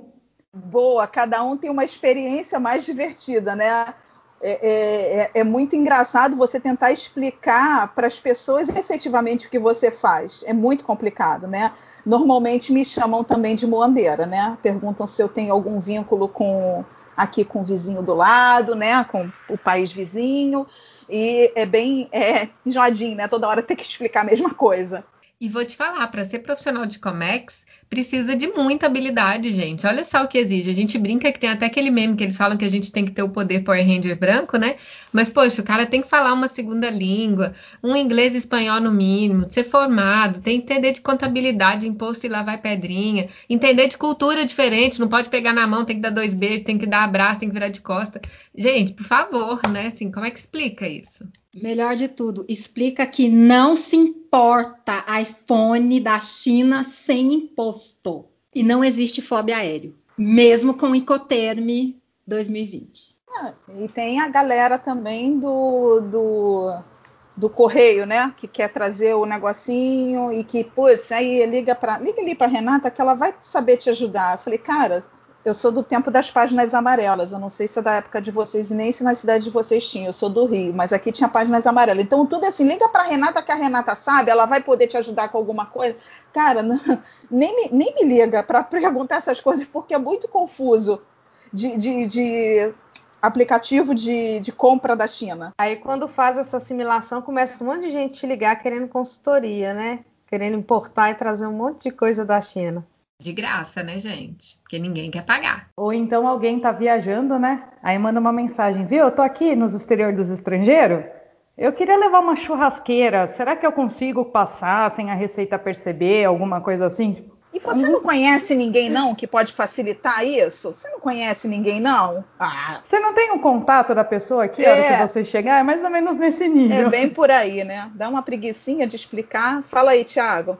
[SPEAKER 3] Boa, cada um tem uma experiência mais divertida, né? É, é, é, é muito engraçado você tentar explicar para as pessoas efetivamente o que você faz. É muito complicado, né? Normalmente me chamam também de moambeira, né? Perguntam se eu tenho algum vínculo com aqui com o vizinho do lado, né, com o país vizinho, e é bem é, enjoadinho, né, toda hora ter que explicar a mesma coisa.
[SPEAKER 6] E vou te falar, para ser profissional de Comex, precisa de muita habilidade, gente. Olha só o que exige. A gente brinca que tem até aquele meme que eles falam que a gente tem que ter o poder Power Ranger branco, né? Mas, poxa, o cara tem que falar uma segunda língua, um inglês e espanhol no mínimo, ser formado, tem que entender de contabilidade, imposto e lá vai pedrinha, entender de cultura diferente, não pode pegar na mão, tem que dar dois beijos, tem que dar abraço, tem que virar de costa. Gente, por favor, né? Assim, como é que explica isso?
[SPEAKER 2] Melhor de tudo, explica que não se importa iPhone da China sem imposto. E não existe fóbia aéreo, mesmo com Incoterm 2020.
[SPEAKER 3] Ah, e tem a galera também do, do, do correio, né? Que quer trazer o negocinho e que, putz, aí liga para liga ali para Renata que ela vai saber te ajudar. Eu falei, cara, Eu sou do tempo das páginas amarelas. Eu não sei se é da época de vocês e nem se na cidade de vocês tinha. Eu sou do Rio, mas aqui tinha páginas amarelas. Então tudo é assim, liga para Renata que a Renata sabe, ela vai poder te ajudar com alguma coisa. Cara, não, [LAUGHS] nem, me, nem me liga para [LAUGHS] perguntar essas coisas porque é muito confuso de, de, de aplicativo de, de, compra da China.
[SPEAKER 1] Aí quando faz essa assimilação, começa um monte de gente te ligar querendo consultoria, né? Querendo importar e trazer um monte de coisa da China.
[SPEAKER 6] De graça, né, gente? Porque ninguém quer pagar.
[SPEAKER 7] Ou então alguém tá viajando, né? Aí manda uma mensagem, viu? Eu tô aqui nos exteriores dos estrangeiros. Eu queria levar uma churrasqueira. Será que eu consigo passar sem a Receita perceber? Alguma coisa assim?
[SPEAKER 3] E você não conhece ninguém, não, que pode facilitar isso? Você não conhece ninguém, não?
[SPEAKER 7] Ah. Você não tem o um contato da pessoa aqui, é. hora que você chegar? É mais ou menos nesse nível.
[SPEAKER 3] É bem por aí, né? Dá uma preguiçinha de explicar. Fala aí, Thiago.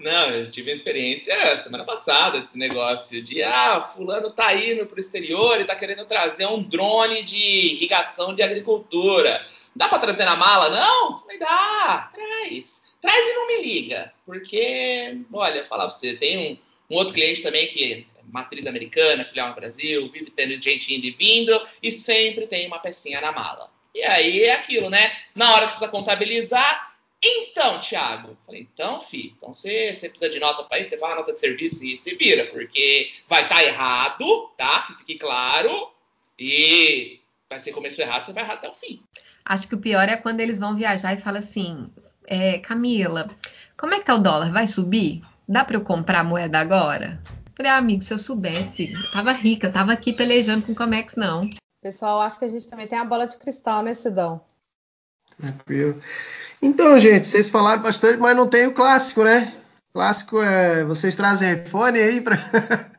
[SPEAKER 5] Não, eu tive uma experiência semana passada desse negócio de ah, fulano tá indo pro exterior e tá querendo trazer um drone de irrigação de agricultura. Dá para trazer na mala? Não? Falei, dá, traz. Traz e não me liga. Porque, olha, falar pra você, tem um, um outro cliente também que é matriz americana, filial no Brasil, vive tendo gente indo e vindo e sempre tem uma pecinha na mala. E aí é aquilo, né? Na hora que precisa contabilizar, então, Thiago, falei, então, fi, então você, você precisa de nota para isso, você faz a nota de serviço e se vira, porque vai estar tá errado, tá? Que fique claro. E vai ser começo errado, você vai errar até o fim.
[SPEAKER 6] Acho que o pior é quando eles vão viajar e falam assim, é, Camila, como é que tá o dólar? Vai subir? Dá para eu comprar moeda agora? Falei, ah, amigo, se eu soubesse, eu tava rica, eu tava aqui pelejando com o Comex, não.
[SPEAKER 1] Pessoal, acho que a gente também tem a bola de cristal, né, Sidão?
[SPEAKER 8] Tranquilo. Então, gente, vocês falaram bastante, mas não tem o clássico, né? clássico é vocês trazem iPhone aí para [LAUGHS]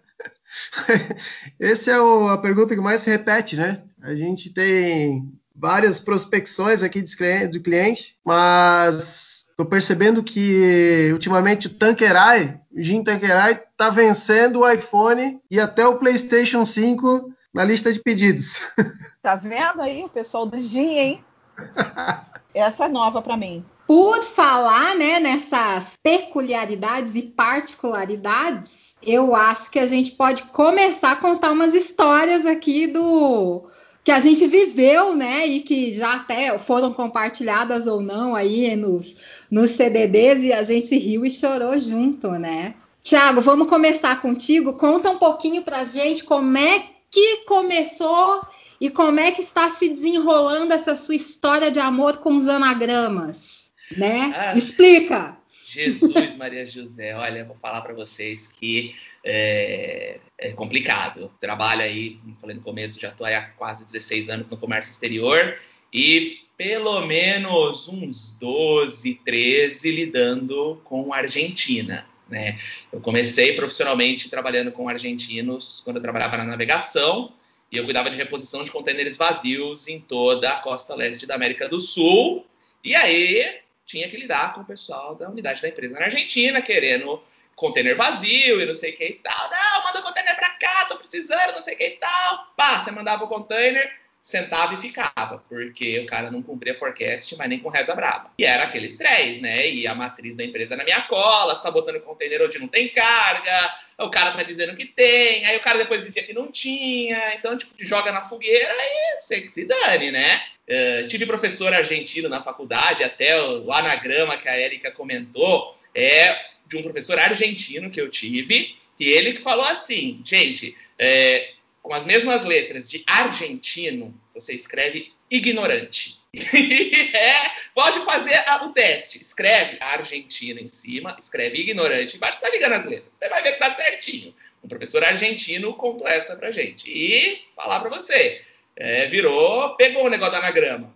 [SPEAKER 8] Essa é o, a pergunta que mais se repete, né? A gente tem várias prospecções aqui do cliente, mas estou percebendo que ultimamente o Tanqueray, o Jim Tanqueray, está vencendo o iPhone e até o PlayStation 5 na lista de pedidos. [LAUGHS]
[SPEAKER 3] Tá vendo aí o pessoal do Jim, hein? [LAUGHS] Essa é nova para mim.
[SPEAKER 2] Por falar né, nessas peculiaridades e particularidades, eu acho que a gente pode começar a contar umas histórias aqui do que a gente viveu, né, e que já até foram compartilhadas ou não aí nos, nos CDDs e a gente riu e chorou junto, né? Tiago, vamos começar contigo. Conta um pouquinho pra gente como é que começou e como é que está se desenrolando essa sua história de amor com os anagramas, né? Ah, Explica.
[SPEAKER 5] Jesus, Maria José, olha, vou falar para vocês que é, é, complicado. Trabalho aí, como falei no começo, já estou há quase 16 anos no comércio exterior e pelo menos uns 12, 13 lidando com Argentina. Né? Eu comecei profissionalmente trabalhando com argentinos quando eu trabalhava na navegação e eu cuidava de reposição de contêineres vazios em toda a costa leste da América do Sul. E aí tinha que lidar com o pessoal da unidade da empresa na Argentina, querendo container vazio e não sei o que e tal. Não, manda o container para cá, tô precisando, não sei o que e tal. Pá, você mandava o container, sentava e ficava, porque o cara não cumpria forecast, mas nem com reza brava. E era aquele estresse, né? E a matriz da empresa na minha cola, você tá botando container onde não tem carga, o cara tá dizendo que tem, aí o cara depois dizia que não tinha, então, tipo, te joga na fogueira e você que se dane, né? Uh, tive professor argentino na faculdade, até o anagrama que a Erika comentou é de um professor argentino que eu tive, que ele que falou assim, gente, é, com as mesmas letras de argentino, você escreve ignorante. [LAUGHS] é, pode fazer o teste. Escreve Argentina em cima, escreve ignorante embaixo, está ligando as letras. Você vai ver que tá certinho. Um professor argentino contou essa pra gente. E falar para você, é, virou, pegou o negócio do anagrama.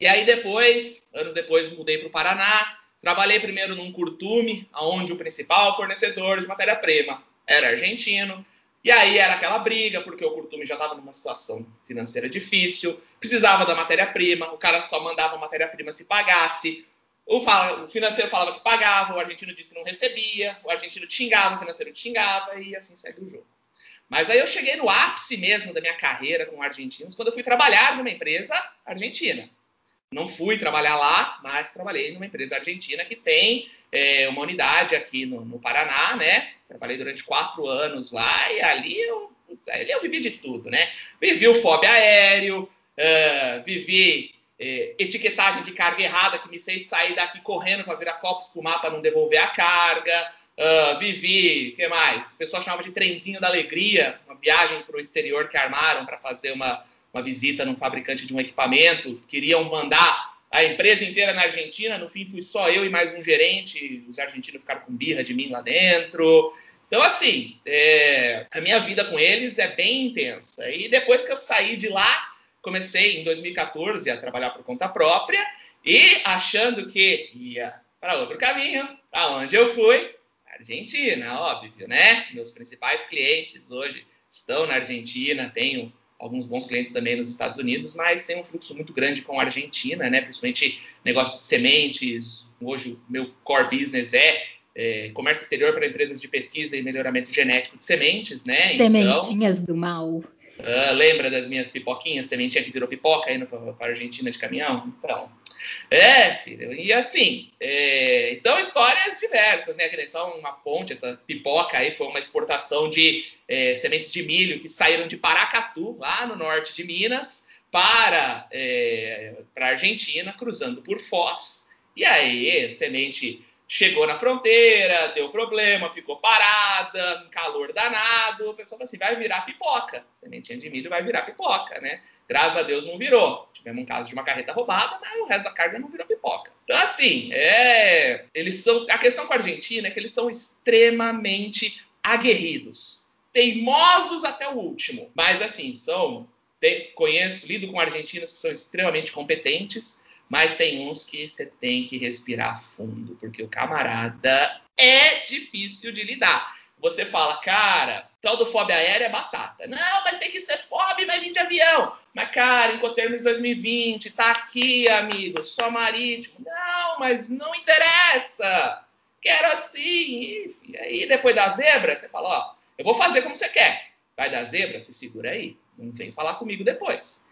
[SPEAKER 5] E aí depois, anos depois, mudei para o Paraná. Trabalhei primeiro num curtume, onde o principal fornecedor de matéria-prima era argentino. E aí era aquela briga, porque o Curtume já estava numa situação financeira difícil, precisava da matéria-prima, o cara só mandava a matéria-prima se pagasse. O, financeiro falava que pagava, o argentino disse que não recebia, o argentino xingava, o financeiro xingava, e assim segue o jogo. Mas aí eu cheguei no ápice mesmo da minha carreira com argentinos quando eu fui trabalhar numa empresa argentina. Não fui trabalhar lá, mas trabalhei numa empresa argentina que tem é, uma unidade aqui no, no, Paraná, né? Trabalhei durante quatro anos lá e ali eu aí eu vivi de tudo, né? Vivi o FOB aéreo, uh, vivi eh, etiquetagem de carga errada que me fez sair daqui correndo para virar copos pro mapa para não devolver a carga. Uh, vivi, o que mais? O pessoal chamava de trenzinho da alegria, uma viagem para o exterior que armaram para fazer uma, uma visita num fabricante de um equipamento. Queriam mandar a empresa inteira na Argentina. No fim, fui só eu e mais um gerente. Os argentinos ficaram com birra de mim lá dentro. Então, assim, é, a minha vida com eles é bem intensa. E depois que eu saí de lá, comecei em 2014 a trabalhar por conta própria e achando que ia para outro caminho, aonde eu fui, Argentina, óbvio, né? Meus principais clientes hoje estão na Argentina, tenho alguns bons clientes também nos Estados Unidos, mas tem um fluxo muito grande com a Argentina, né? Principalmente negócio de sementes. Hoje o meu core business é, é comércio exterior para empresas de pesquisa e melhoramento genético de sementes, né?
[SPEAKER 2] Então, Sementinhas então, do mal.
[SPEAKER 5] Uh, lembra das minhas pipoquinhas, sementinha que virou pipoca indo para a Argentina de caminhão? Então, é, filho, e assim, é, então histórias diversas, né? Que só uma ponte, essa pipoca aí foi uma exportação de é, sementes de milho que saíram de Paracatu, lá no norte de Minas, para, é, para a Argentina, cruzando por Foz. E aí, semente chegou na fronteira, deu problema, ficou parada, um calor danado. O pessoal falou assim: vai virar pipoca. Sementinha de milho vai virar pipoca, né? Graças a Deus não virou. Tivemos um caso de uma carreta roubada, mas o resto da carga não virou pipoca. Então, assim, é... eles são. A questão com a Argentina é que eles são extremamente aguerridos. Teimosos até o último. Mas, assim, são. Conheço, lido com argentinos que são extremamente competentes mas tem uns que você tem que respirar fundo, porque o camarada é difícil de lidar. Você fala, cara, tal do FOB aéreo é batata. Não, mas tem que ser FOB, vai vir de avião. Mas, cara, Incoterms 2020, tá aqui, amigo, só marítimo. Não, mas não interessa. Quero assim. E aí, depois da zebra, você fala, ó, eu vou fazer como você quer. Vai dar zebra, se segura aí. Não vem falar comigo depois.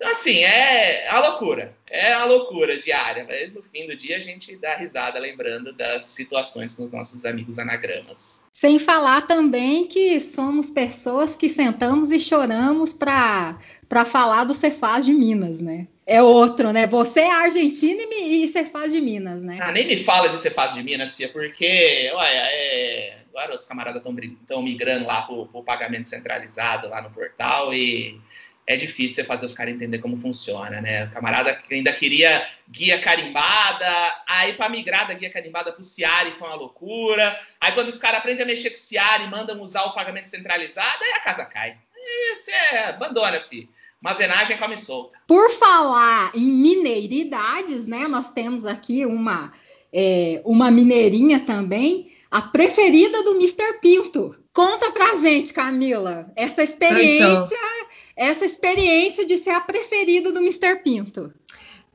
[SPEAKER 5] Então, assim, é a loucura. É a loucura diária. Mas no fim do dia a gente dá risada lembrando das situações com os nossos amigos anagramas.
[SPEAKER 2] Sem falar também que somos pessoas que sentamos e choramos para falar do Cefaz de Minas, né? É outro, né? Você é argentino e, e Cefaz de Minas, né?
[SPEAKER 5] Ah, nem me fala de Cefaz de Minas, Fia, porque, olha, é... agora os camaradas estão migrando lá para o pagamento centralizado lá no portal e é difícil você fazer os caras entender como funciona, né? O camarada ainda queria guia carimbada, aí para migrar da guia carimbada pro Ciari foi uma loucura. Aí quando os caras aprendem a mexer com o Ciari, mandam usar o pagamento centralizado, aí a casa cai. Aí você abandona, filho. Mazenagem come solta.
[SPEAKER 2] Por falar em mineiridades, né? Nós temos aqui uma, é, uma mineirinha também, a preferida do Mr. Pinto. Conta pra gente, Camila, essa experiência essa experiência de ser a preferida do Mr. Pinto?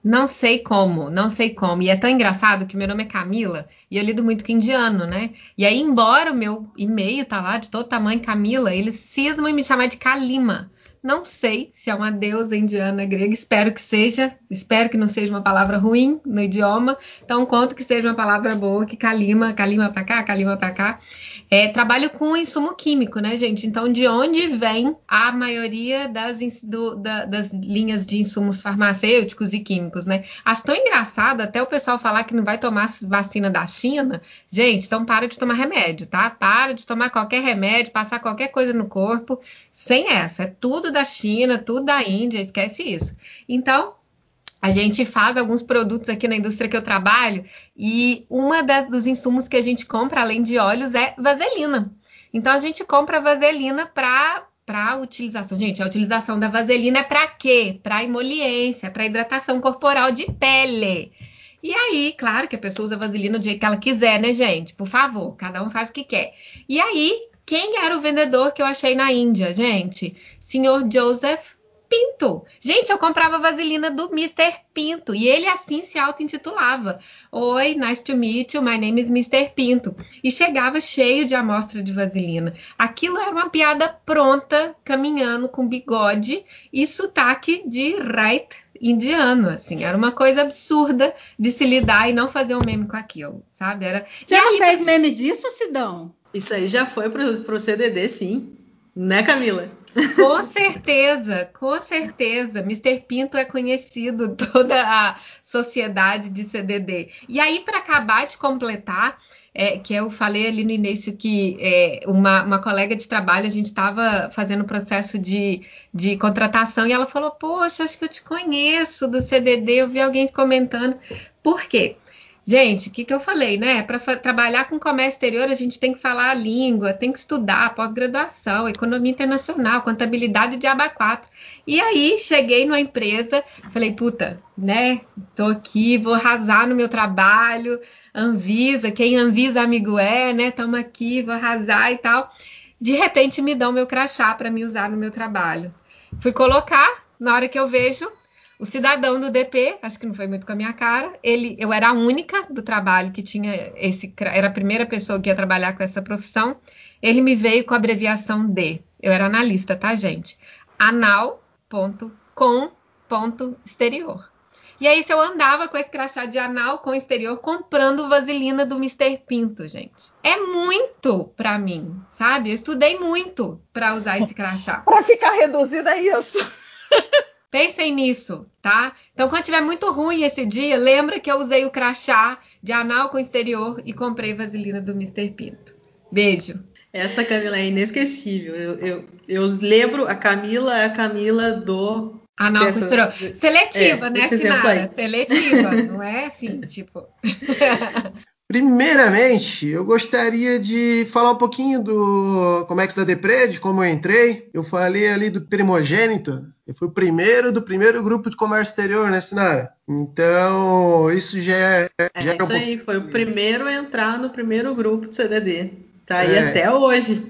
[SPEAKER 6] Não sei como, não sei como. E é tão engraçado que meu nome é Camila e eu lido muito com indiano, né? E aí, embora o meu e-mail tá lá de todo tamanho, Camila, eles cismam em me chamar de Kalima. Não sei se é uma deusa indiana grega, espero que seja, espero que não seja uma palavra ruim no idioma. Então, conto que seja uma palavra boa, que Kalima, Kalima para cá, Kalima para cá. É, trabalho com insumo químico, né, gente? Então, de onde vem a maioria das, do, da, das linhas de insumos farmacêuticos e químicos, né? Acho tão engraçado até o pessoal falar que não vai tomar vacina da China. Gente, então para de tomar remédio, tá? Para de tomar qualquer remédio, passar qualquer coisa no corpo. Sem essa, é tudo da China, tudo da Índia, esquece isso. Então, a gente faz alguns produtos aqui na indústria que eu trabalho e uma das, dos insumos que a gente compra, além de óleos, é vaselina. Então a gente compra vaselina para para utilização. Gente, a utilização da vaselina é para quê? Para emoliência, para hidratação corporal de pele. E aí, claro que a pessoa usa vaselina do jeito que ela quiser, né, gente? Por favor, cada um faz o que quer. E aí, quem era o vendedor que eu achei na Índia, gente? Senhor Joseph Pinto. Gente, eu comprava vaselina do Mr. Pinto e ele assim se auto-intitulava. Oi, nice to meet you, my name is Mr. Pinto. E chegava cheio de amostra de vaselina. Aquilo era uma piada pronta, caminhando com bigode e sotaque de right indiano, assim, era uma coisa absurda de se lidar e não fazer um meme com aquilo, sabe? Era...
[SPEAKER 2] Você e não aí... fez meme disso, Sidão?
[SPEAKER 4] Isso aí já foi pro, pro CDD, sim. Né, Camila?
[SPEAKER 6] Com certeza, com certeza. Mr. Pinto é conhecido [LAUGHS] toda a sociedade de CDD. E aí, para acabar de completar, é, que eu falei ali no início que é, uma, uma, colega de trabalho, a gente estava fazendo processo de, de contratação e ela falou: Poxa, acho que eu te conheço do CDD. Eu vi alguém comentando. Por quê? Gente, o que, que eu falei, né? Para trabalhar com comércio exterior, a gente tem que falar a língua, tem que estudar pós-graduação, economia internacional, contabilidade de aba 4. E aí, cheguei numa empresa, falei, puta, né? Tô aqui, vou arrasar no meu trabalho, Anvisa, quem Anvisa amigo é, né? Estamos aqui, vou arrasar e tal. De repente, me dão meu crachá para me usar no meu trabalho. Fui colocar, na hora que eu vejo, o cidadão do DP, acho que não foi muito com a minha cara, ele, eu era a única do trabalho que tinha esse, era a primeira pessoa que ia trabalhar com essa profissão. Ele me veio com a abreviação D. Eu era analista, tá, gente? Anal.com.exterior. E aí, se eu andava com esse crachá de anal com exterior comprando vaselina do Mr. Pinto, gente. É muito para mim, sabe? Eu estudei muito para usar esse crachá. [LAUGHS]
[SPEAKER 3] para ficar reduzida a isso. [LAUGHS]
[SPEAKER 6] Pensem nisso, tá? Então, quando tiver muito ruim esse dia, lembra que eu usei o crachá de anal com exterior e comprei vaselina do Mr. Pinto. Beijo.
[SPEAKER 4] Essa Camila é inesquecível. Eu, eu, eu lembro, a Camila é a Camila do.
[SPEAKER 6] Anal com exterior. Seletiva, é, né, Sinara? Seletiva, não é assim, tipo. [LAUGHS]
[SPEAKER 8] Primeiramente, eu gostaria de falar um pouquinho do Comex da Depre, de como eu entrei. Eu falei ali do primogênito. Eu fui o primeiro do primeiro grupo de comércio exterior, né, Sinara? Então, isso já é.
[SPEAKER 4] é já é isso um aí, foi o primeiro a entrar no primeiro grupo de CDD. Tá aí é. até hoje.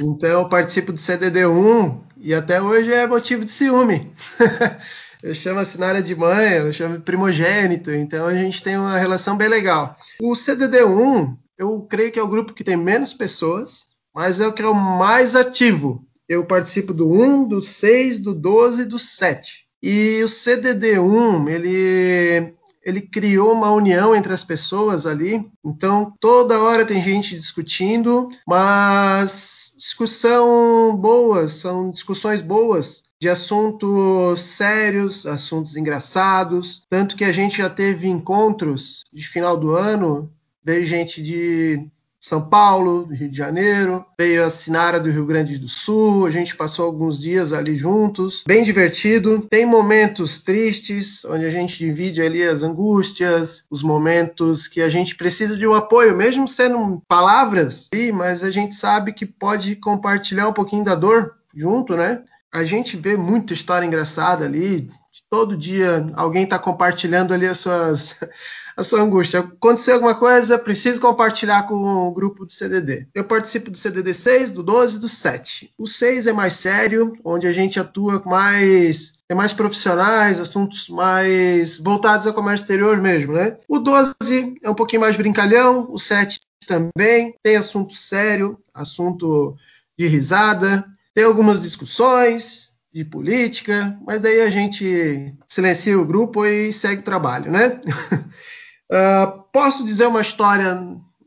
[SPEAKER 8] então, eu participo do CDD 1 e até hoje é motivo de ciúme. [LAUGHS] eu chamo a Sinara de mãe, eu chamo de primogênito, então a gente tem uma relação bem legal. O CDD1, eu creio que é o grupo que tem menos pessoas, mas é o que é o mais ativo. Eu participo do 1, do 6, do 12 e do 7. E o CDD1, ele ele criou uma união entre as pessoas ali. Então, toda hora tem gente discutindo, mas discussão boas, são discussões boas de assuntos sérios, assuntos engraçados, tanto que a gente já teve encontros de final do ano, veio gente de são Paulo, do Rio de Janeiro, veio a Sinara do Rio Grande do Sul, a gente passou alguns dias ali juntos, bem divertido. Tem momentos tristes, onde a gente divide ali as angústias, os momentos que a gente precisa de um apoio, mesmo sendo palavras, mas a gente sabe que pode compartilhar um pouquinho da dor junto, né? A gente vê muita história engraçada ali. Todo dia alguém está compartilhando ali as suas, [LAUGHS] a sua angústia. Aconteceu alguma coisa, preciso compartilhar com o grupo do CDD. Eu participo do CDD 6, do 12 e do 7. O 6 é mais sério, onde a gente atua com mais é mais profissionais, assuntos mais voltados ao comércio exterior mesmo, né? O 12 é um pouquinho mais brincalhão, o 7 também tem assunto sério, assunto de risada, tem algumas discussões de política, mas daí a gente silencia o grupo e segue o trabalho, né? uh, [LAUGHS] posso dizer uma história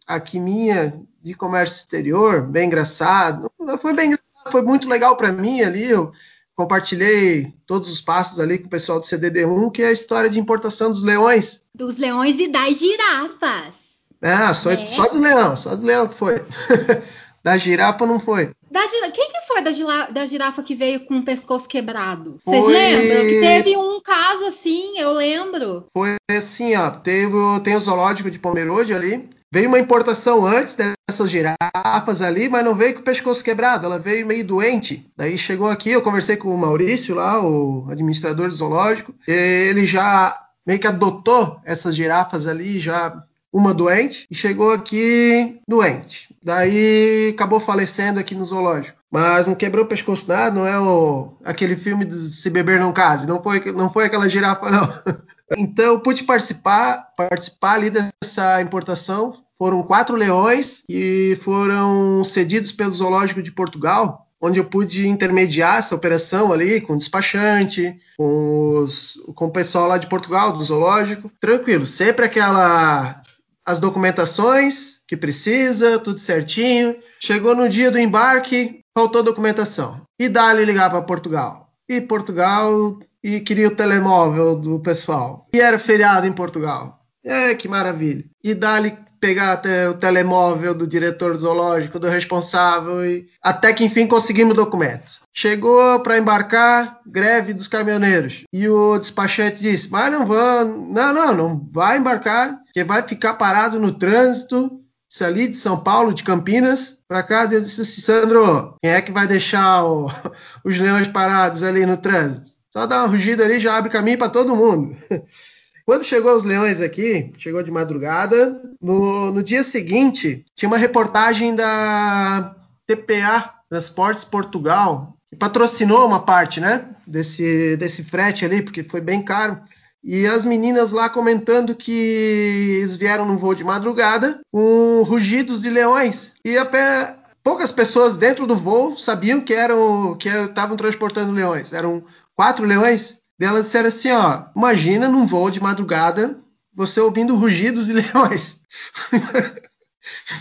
[SPEAKER 8] aqui minha de comércio exterior, bem engraçado. Foi bem engraçado, foi muito legal para mim ali. Eu compartilhei todos os passos ali com o pessoal do CDD1, que é a história de importação dos leões.
[SPEAKER 2] Dos leões e das girafas.
[SPEAKER 8] Ah, só, é. só do leão, só do leão que foi. [LAUGHS] da girafa não foi.
[SPEAKER 2] Da, quem que foi da, da, girafa que veio com o pescoço quebrado? Vocês lembram? Que teve um caso assim, eu lembro.
[SPEAKER 8] Foi assim, ó. Teve, tem o zoológico de Pomerode ali. Veio uma importação antes dessas girafas ali, mas não veio com o pescoço quebrado, ela veio meio doente. Daí chegou aqui, eu conversei com o Maurício lá, o administrador do zoológico. Ele já meio que adotou essas girafas ali, já uma doente, e chegou aqui doente. Daí acabou falecendo aqui no zoológico. Mas não quebrou o pescoço nada, não é o, aquele filme do Se Beber Não Case, não foi, não foi aquela girafa, não. [LAUGHS] Então pude participar, participar ali dessa importação. Foram quatro leões e foram cedidos pelo Zoológico de Portugal, onde eu pude intermediar essa operação ali com o despachante, com, os, com o pessoal lá de Portugal, do zoológico. Tranquilo, sempre aquela as documentações que precisa, tudo certinho. Chegou no dia do embarque, faltou documentação. E dali ligar para Portugal. E Portugal e queria o telemóvel do pessoal. E era feriado em Portugal. É, que maravilha. E dali pegar até o telemóvel do diretor zoológico, do responsável, e até que enfim conseguimos o documento. Chegou para embarcar, greve dos caminhoneiros. E o despachante disse: Mas não vão, não, não, não vai embarcar, que vai ficar parado no trânsito. Isso ali de São Paulo, de Campinas, para cá. Eu disse assim: Sandro, quem é que vai deixar o, [LAUGHS] os leões parados ali no trânsito? Só dá uma rugida ali já abre caminho para todo mundo. [LAUGHS] Quando chegou os leões aqui, chegou de madrugada. No, no dia seguinte, tinha uma reportagem da TPA, Transportes Portugal, que patrocinou uma parte, né? Desse, desse frete ali, porque foi bem caro. E as meninas lá comentando que eles vieram num voo de madrugada com rugidos de leões. E apenas, poucas pessoas dentro do voo sabiam que eram que estavam transportando leões. Eram quatro leões delas disseram assim, ó, imagina num voo de madrugada você ouvindo rugidos de [LAUGHS] leões.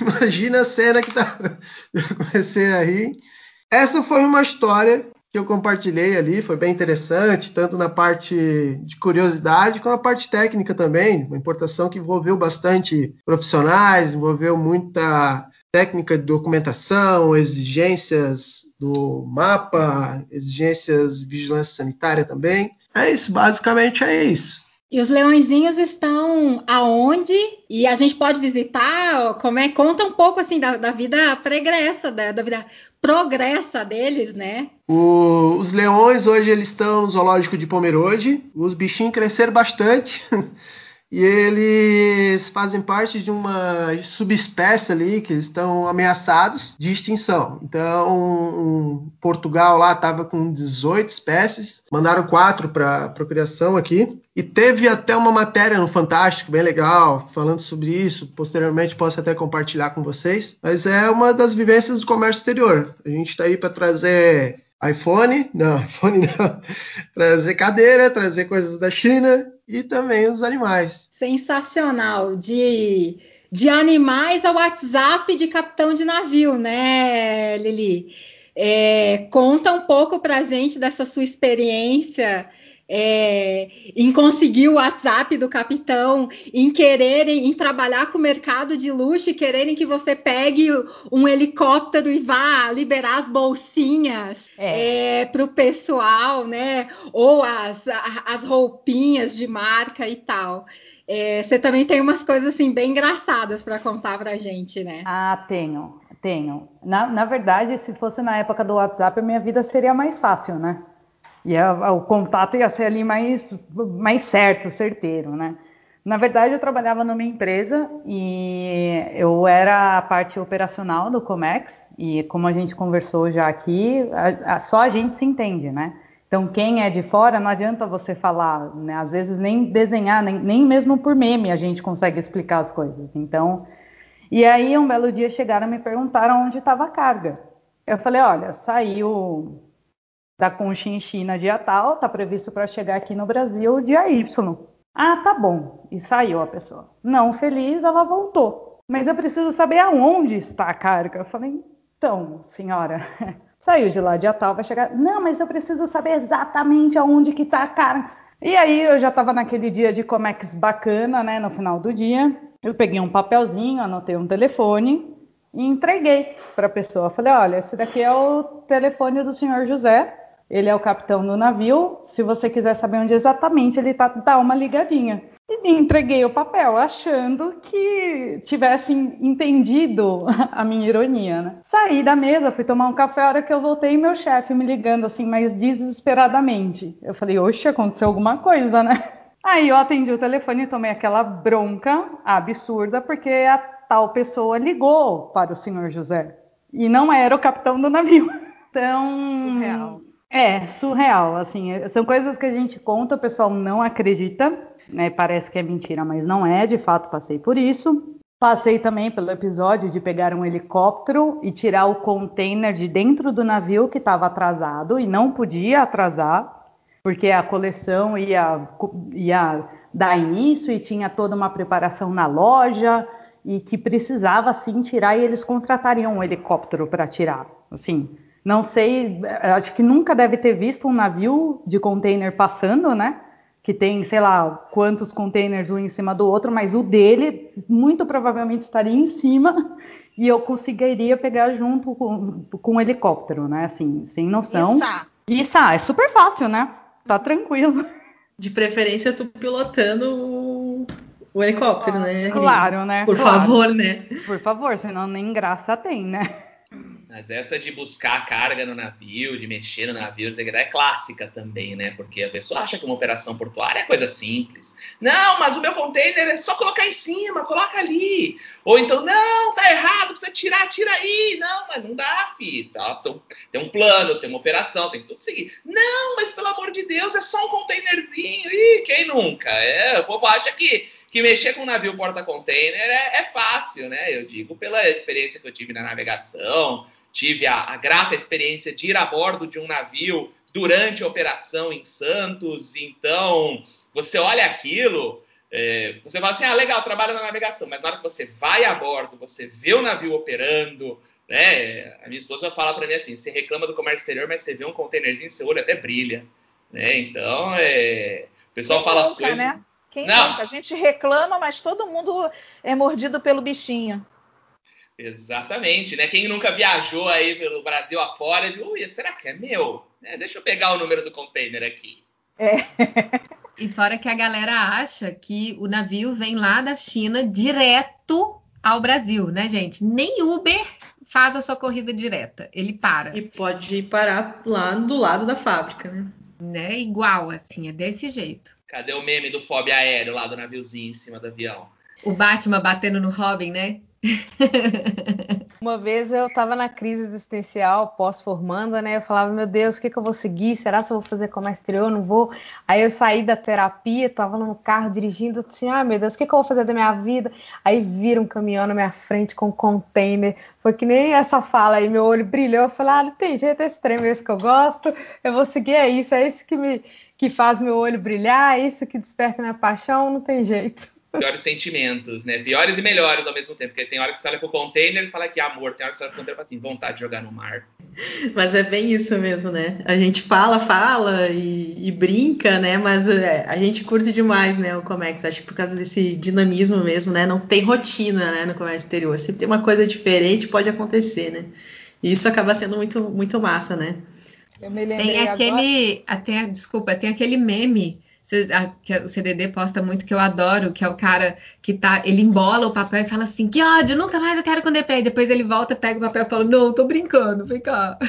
[SPEAKER 8] imagina a cena que tá. Eu comecei a rir. Essa foi uma história que eu compartilhei ali, foi bem interessante, tanto na parte de curiosidade como na parte técnica também, uma importação que envolveu bastante profissionais, envolveu muita técnica de documentação, exigências do mapa, exigências de vigilância sanitária também. É isso, basicamente é isso.
[SPEAKER 2] E os leõezinhos estão aonde? E a gente pode visitar? Como é? Conta um pouco assim da, da vida pregressa, da, da, vida progressa deles, né?
[SPEAKER 8] O, os leões hoje eles estão no zoológico de Pomerode. Os bichinhos cresceram bastante. [LAUGHS] e eles fazem parte de uma subespécie ali que estão ameaçados de extinção. Então, um, Portugal lá estava com 18 espécies, mandaram quatro para procriação aqui. E teve até uma matéria no Fantástico, bem legal, falando sobre isso. Posteriormente posso até compartilhar com vocês. Mas é uma das vivências do comércio exterior. A gente está aí para trazer iPhone, não, [LAUGHS] iPhone não, trazer cadeira, trazer coisas da China e também os animais.
[SPEAKER 2] Sensacional, de, de animais ao WhatsApp de capitão de navio, né, Lili? É, conta um pouco para gente dessa sua experiência é, em conseguir o WhatsApp do capitão, em quererem, em trabalhar com o mercado de luxo e quererem que você pegue um helicóptero e vá liberar as bolsinhas é. é, para o pessoal, né? Ou as, as roupinhas de marca e tal. É, você também tem umas coisas assim bem engraçadas para contar para a gente, né?
[SPEAKER 7] Ah, tenho, tenho. Na, na verdade, se fosse na época do WhatsApp, a minha vida seria mais fácil, né? E a, o contato ia ser ali mais, mais certo, certeiro, né? Na verdade, eu trabalhava numa empresa e eu era a parte operacional do Comex. E como a gente conversou já aqui, a, a, só a gente se entende, né? Então, quem é de fora, não adianta você falar, né? às vezes nem desenhar, nem, nem mesmo por meme a gente consegue explicar as coisas. Então, e aí um belo dia chegaram e me perguntaram onde estava a carga. Eu falei, olha, saiu da Conchinchina dia tal, tá previsto para chegar aqui no Brasil dia Y. Ah, tá bom. E saiu a pessoa. Não feliz, ela voltou. Mas eu preciso saber aonde está a carga. Eu falei, então, senhora, [LAUGHS] saiu de lá dia tal, vai chegar. Não, mas eu preciso saber exatamente aonde que está a carga. E aí eu já estava naquele dia de Comex bacana, né, no final do dia. Eu peguei um papelzinho, anotei um telefone e entreguei para a pessoa. Falei, olha, esse daqui é o telefone do senhor José ele é o capitão do navio. Se você quiser saber onde exatamente ele está, dá uma ligadinha. E entreguei o papel, achando que tivessem entendido [LAUGHS] a minha ironia, né? Saí da mesa, fui tomar um café, a hora que eu voltei, meu chefe me ligando assim, mais desesperadamente. Eu falei, oxe, aconteceu alguma coisa, né? [LAUGHS] Aí eu atendi o telefone e tomei aquela bronca absurda, porque a tal pessoa ligou para o senhor José. E não era o capitão do navio. [LAUGHS] Então.
[SPEAKER 3] Surreal.
[SPEAKER 7] É, surreal, assim, são coisas que a gente conta, o pessoal não acredita, né? Parece que é mentira, mas não é, de fato passei por isso. Passei também pelo episódio de pegar um helicóptero e tirar o container de dentro do navio que estava atrasado e não podia atrasar, porque a coleção ia, ia dar início e tinha toda uma preparação na loja e que precisava sim tirar e eles contratariam um helicóptero para tirar. Assim, Não sei, acho que nunca deve ter visto um navio de container passando, né? Que tem, sei lá, quantos containers um em cima do outro, mas o dele muito provavelmente estaria em cima [LAUGHS] e eu conseguiria pegar junto com, com o helicóptero, né? Assim, sem noção. Isso, é super fácil, né? Tá tranquilo.
[SPEAKER 4] De preferência, tu pilotando o, o helicóptero, né?
[SPEAKER 7] Claro, né?
[SPEAKER 4] Por
[SPEAKER 7] claro.
[SPEAKER 4] favor, né?
[SPEAKER 7] Por favor, senão nem graça tem, né?
[SPEAKER 5] Mas essa de buscar carga no navio, de mexer no navio, é clássica também, né? Porque a pessoa acha que uma operação portuária é coisa simples. Não, mas o meu container é só colocar em cima, coloca ali. Ou então, não, tá errado, precisa tirar, tira aí. Não, mas não dá, filho. Tá? Então, tem um plano, tem uma operação, tem tudo seguir. Não, mas pelo amor de Deus, é só um containerzinho. Ih, quem nunca? É, o povo acha que que mexer com um navio porta-container é, é, fácil, né? Eu digo pela experiência que eu tive na navegação, tive a, a, grata experiência de ir a bordo de um navio durante a operação em Santos. Então, você olha aquilo, é, você fala assim: ah, legal, trabalho na navegação, mas na hora que você vai a bordo, você vê o navio operando. Né? A minha esposa fala para mim assim: você reclama do comércio exterior, mas você vê um containerzinho, seu olho até brilha. Né? Então, é, o pessoal
[SPEAKER 3] Quem
[SPEAKER 5] fala
[SPEAKER 3] nunca,
[SPEAKER 5] as coisas.
[SPEAKER 3] Né? Quem
[SPEAKER 5] Não.
[SPEAKER 3] nunca? A gente reclama, mas todo mundo é mordido pelo bichinho.
[SPEAKER 5] Exatamente, né? Quem nunca viajou aí pelo Brasil afora, ui, será que é meu? É, deixa eu pegar o número do container aqui.
[SPEAKER 3] É. [LAUGHS]
[SPEAKER 6] E fora que a galera acha que o navio vem lá da China direto ao Brasil, né, gente? Nem Uber faz a sua corrida direta, ele para.
[SPEAKER 4] E pode parar lá do lado da fábrica, né?
[SPEAKER 6] Né? Igual, assim, é desse jeito.
[SPEAKER 5] Cadê o meme do fob aéreo lá do naviozinho em cima do avião?
[SPEAKER 6] O Batman batendo no Robin, né? [LAUGHS]
[SPEAKER 1] Uma vez eu estava na crise existencial, pós-formanda, né? Eu falava, meu Deus, o que, que eu vou seguir? Será que eu vou fazer comércio exterior? Não vou. Aí eu saí da terapia, estava no carro dirigindo, assim, ah, meu Deus, o que, que eu vou fazer da minha vida? Aí vira um caminhão na minha frente com um container. Foi que nem essa fala aí, meu olho brilhou. Eu falei, ah, não tem jeito, é esse trem mesmo que eu gosto. Eu vou seguir, é isso, é isso que me que faz meu olho brilhar, é isso que desperta minha paixão, não tem jeito
[SPEAKER 5] piores sentimentos, né? Piores e melhores ao mesmo tempo. Porque tem hora que você olha pro container e fala que é amor, tem hora que você olha pro container e fala assim, vontade de jogar no mar.
[SPEAKER 4] Mas é bem isso mesmo, né? A gente fala, fala e, e brinca, né? Mas é, a gente curte demais, né? O Comex. Acho que por causa desse dinamismo mesmo, né? Não tem rotina, né? No comércio exterior. Se tem uma coisa diferente, pode acontecer, né? E isso acaba sendo muito, muito massa, né?
[SPEAKER 3] Eu me lembrei
[SPEAKER 6] Tem aquele,
[SPEAKER 3] agora...
[SPEAKER 6] até, desculpa, tem aquele meme o CDD posta muito que eu adoro, que é o cara que tá, ele embola o papel e fala assim, que ódio, nunca mais eu quero com DP. E depois ele volta, pega o papel e fala, não, tô brincando, vem cá. [LAUGHS]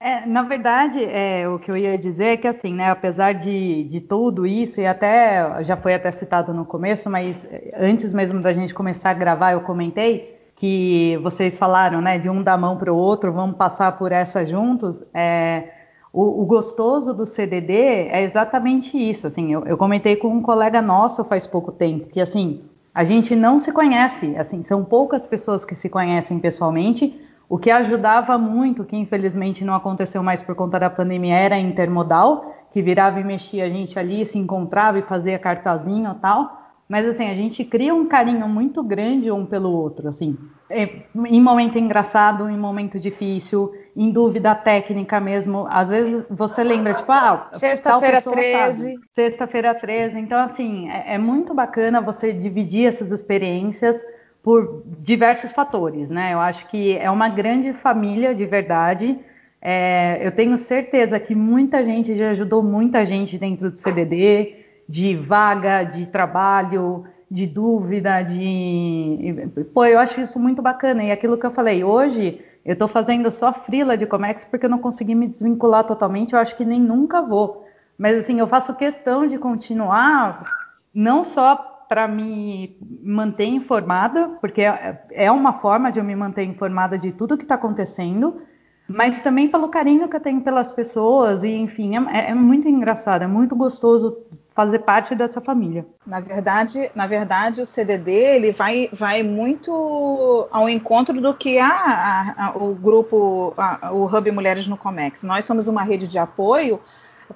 [SPEAKER 7] É, na verdade, é, o que eu ia dizer é que assim, né, apesar de, de tudo isso, e até já foi até citado no começo, mas antes mesmo da gente começar a gravar, eu comentei que vocês falaram, né, de um dar mão para o outro, vamos passar por essa juntos. É, o, o, gostoso do CDD é exatamente isso. Assim, eu, eu, comentei com um colega nosso faz pouco tempo que assim a gente não se conhece. Assim, são poucas pessoas que se conhecem pessoalmente. O que ajudava muito, que infelizmente não aconteceu mais por conta da pandemia, era intermodal, que virava e mexia a gente ali, se encontrava e fazia cartazinho e tal. Mas assim, a gente cria um carinho muito grande um pelo outro, assim. É, em momento engraçado, em momento difícil, em dúvida técnica mesmo. Às vezes você lembra, tipo, ah,
[SPEAKER 1] sexta-feira 13.
[SPEAKER 7] Sexta-feira 13. Então, assim, é, é, muito bacana você dividir essas experiências por diversos fatores, né? Eu acho que é uma grande família de verdade. É, eu tenho certeza que muita gente já ajudou muita gente dentro do CDD de vaga, de trabalho, de dúvida, de. Pô, eu acho isso muito bacana. E aquilo que eu falei, hoje eu estou fazendo só frila de Comex porque eu não consegui me desvincular totalmente, eu acho que nem nunca vou. Mas assim, eu faço questão de continuar, não só para me manter informada, porque é, é uma forma de eu me manter informada de tudo que está acontecendo, mas também pelo carinho que eu tenho pelas pessoas, e enfim, é, é muito engraçado, é muito gostoso fazer parte dessa família.
[SPEAKER 3] Na verdade, na verdade, o CDD ele vai, vai muito ao encontro do que a, a, a o grupo, a, o Hub Mulheres no Comex. Nós somos uma rede de apoio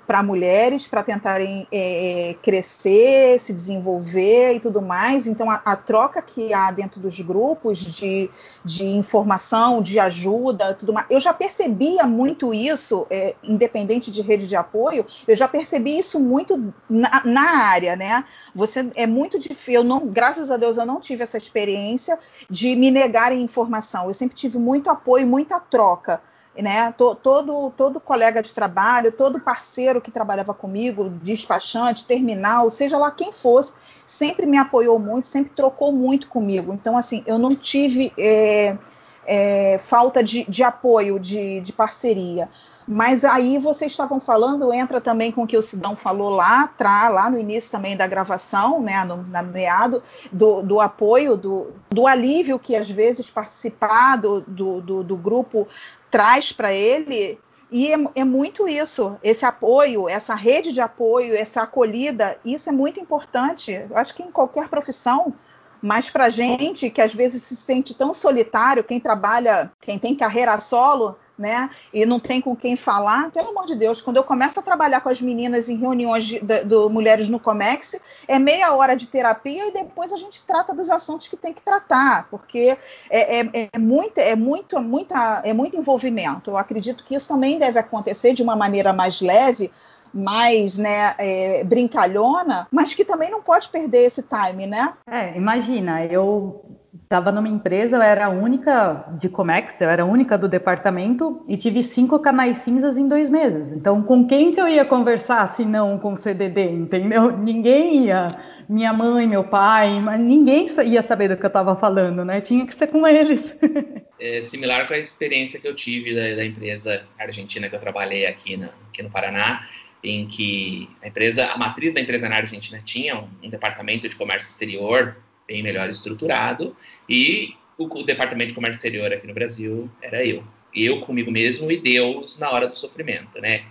[SPEAKER 3] para mulheres, para tentarem é, crescer, se desenvolver e tudo mais. Então, a, a, troca que há dentro dos grupos de, de informação, de ajuda, tudo mais. Eu já percebia muito isso, é, independente de rede de apoio, eu já percebi isso muito na, na área, né? Você é muito difícil. Eu não, graças a Deus, eu não tive essa experiência de me negarem informação. Eu sempre tive muito apoio, muita troca né? Todo, todo colega de trabalho, todo parceiro que trabalhava comigo, despachante, terminal, seja lá quem fosse, sempre me apoiou muito, sempre trocou muito comigo. Então, assim, eu não tive é, é, falta de, de apoio, de, de, parceria. Mas aí vocês estavam falando, entra também com o que o Sidão falou lá atrás, lá no início também da gravação, né, no, na meado, do, do apoio, do, do, alívio que às vezes participar do, do, do grupo traz para ele. E é, é, muito isso, esse apoio, essa rede de apoio, essa acolhida, isso é muito importante. Eu acho que em qualquer profissão, mas para gente que às vezes se sente tão solitário, quem trabalha, quem tem carreira solo, né? E não tem com quem falar, pelo amor de Deus, quando eu começo a trabalhar com as meninas em reuniões de, de, de, Mulheres no Comex, é meia hora de terapia e depois a gente trata dos assuntos que tem que tratar, porque é, é, é, muito, é, muito, muita, é muito envolvimento. Eu acredito que isso também deve acontecer de uma maneira mais leve, mais né, é, brincalhona, mas que também não pode perder esse time, né?
[SPEAKER 7] É, imagina, eu estava numa empresa, eu era a única de Comex, eu era a única do departamento e tive cinco canais cinzas em dois meses. Então, com quem que eu ia conversar se não com o CDD, entendeu? [LAUGHS] Ninguém ia, minha mãe, meu pai, mas ninguém ia saber do que eu estava falando, né? Tinha que ser com eles. [LAUGHS]
[SPEAKER 5] É similar com a experiência que eu tive da, da empresa argentina que eu trabalhei aqui, na, aqui no Paraná em que a empresa, a matriz da empresa na Argentina tinha um, um departamento de comércio exterior bem melhor estruturado e o, o, departamento de comércio exterior aqui no Brasil era eu, eu comigo mesmo e Deus na hora do sofrimento, né?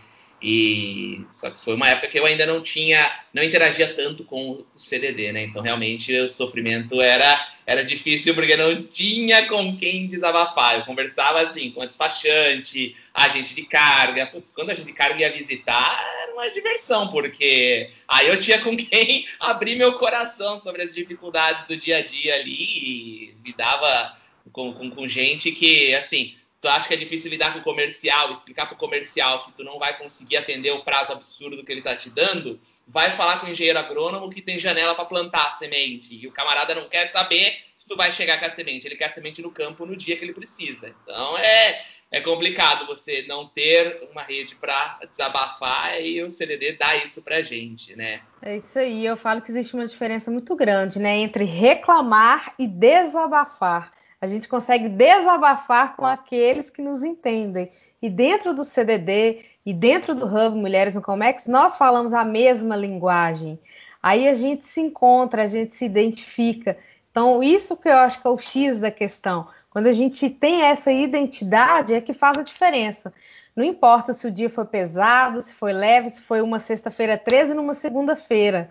[SPEAKER 5] E só que foi uma época que eu ainda não tinha, não interagia tanto com o CDD, né? Então realmente o sofrimento era era difícil porque não tinha com quem desabafar. Eu conversava assim com a despachante, a agente de carga. Putz, quando a gente de carga ia visitar, era uma diversão, porque aí eu tinha com quem [LAUGHS] abrir meu coração sobre as dificuldades do dia a dia ali e me dava com, com, com gente que, assim, tu acha que é difícil lidar com o comercial, explicar para o comercial que tu não vai conseguir atender o prazo absurdo que ele está te dando, vai falar com o engenheiro agrônomo que tem janela para plantar a semente. E o camarada não quer saber se tu vai chegar com a semente, ele quer a semente no campo no dia que ele precisa. Então é, é complicado você não ter uma rede para desabafar e o CDD dá isso para gente, né?
[SPEAKER 1] É isso aí, eu falo que existe uma diferença muito grande, né, entre reclamar e desabafar a gente consegue desabafar com aqueles que nos entendem. E dentro do CDD e dentro do Hub Mulheres no Comex, nós falamos a mesma linguagem. Aí a gente se encontra, a gente se identifica. Então, isso que eu acho que é o X da questão. Quando a gente tem essa identidade, é que faz a diferença. Não importa se o dia foi pesado, se foi leve, se foi uma sexta-feira 13 numa segunda-feira.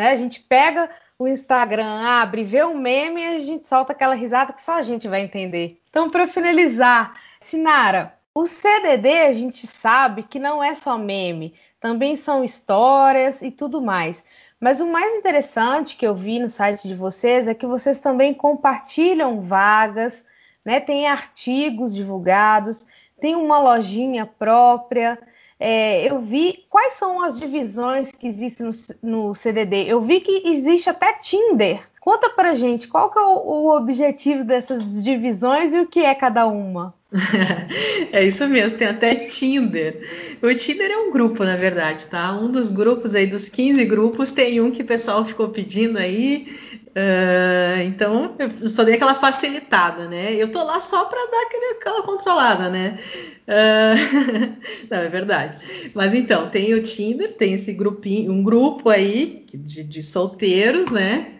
[SPEAKER 1] Né? A gente pega o Instagram abre, vê um meme e a gente solta aquela risada que só a gente vai entender. Então, para finalizar, Sinara, o CDD a gente sabe que não é só meme, também são histórias e tudo mais. Mas o mais interessante que eu vi no site de vocês é que vocês também compartilham vagas, né? Tem artigos divulgados, tem uma lojinha própria. É, eu vi quais são as divisões que existem no, no, CDD. Eu vi que existe até Tinder. Conta pra gente qual que é o, o objetivo dessas divisões e o que é cada uma. [LAUGHS]
[SPEAKER 4] é isso mesmo, tem até Tinder. O Tinder é um grupo, na verdade, tá? Um dos grupos aí, dos 15 grupos, tem um que o pessoal ficou pedindo aí Uh, então, eu só dei aquela facilitada, né? Eu tô lá só para dar aquele, aquela controlada, né? Uh, [LAUGHS] não, é verdade. Mas então, tem o Tinder, tem esse grupinho, um grupo aí de, de solteiros, né?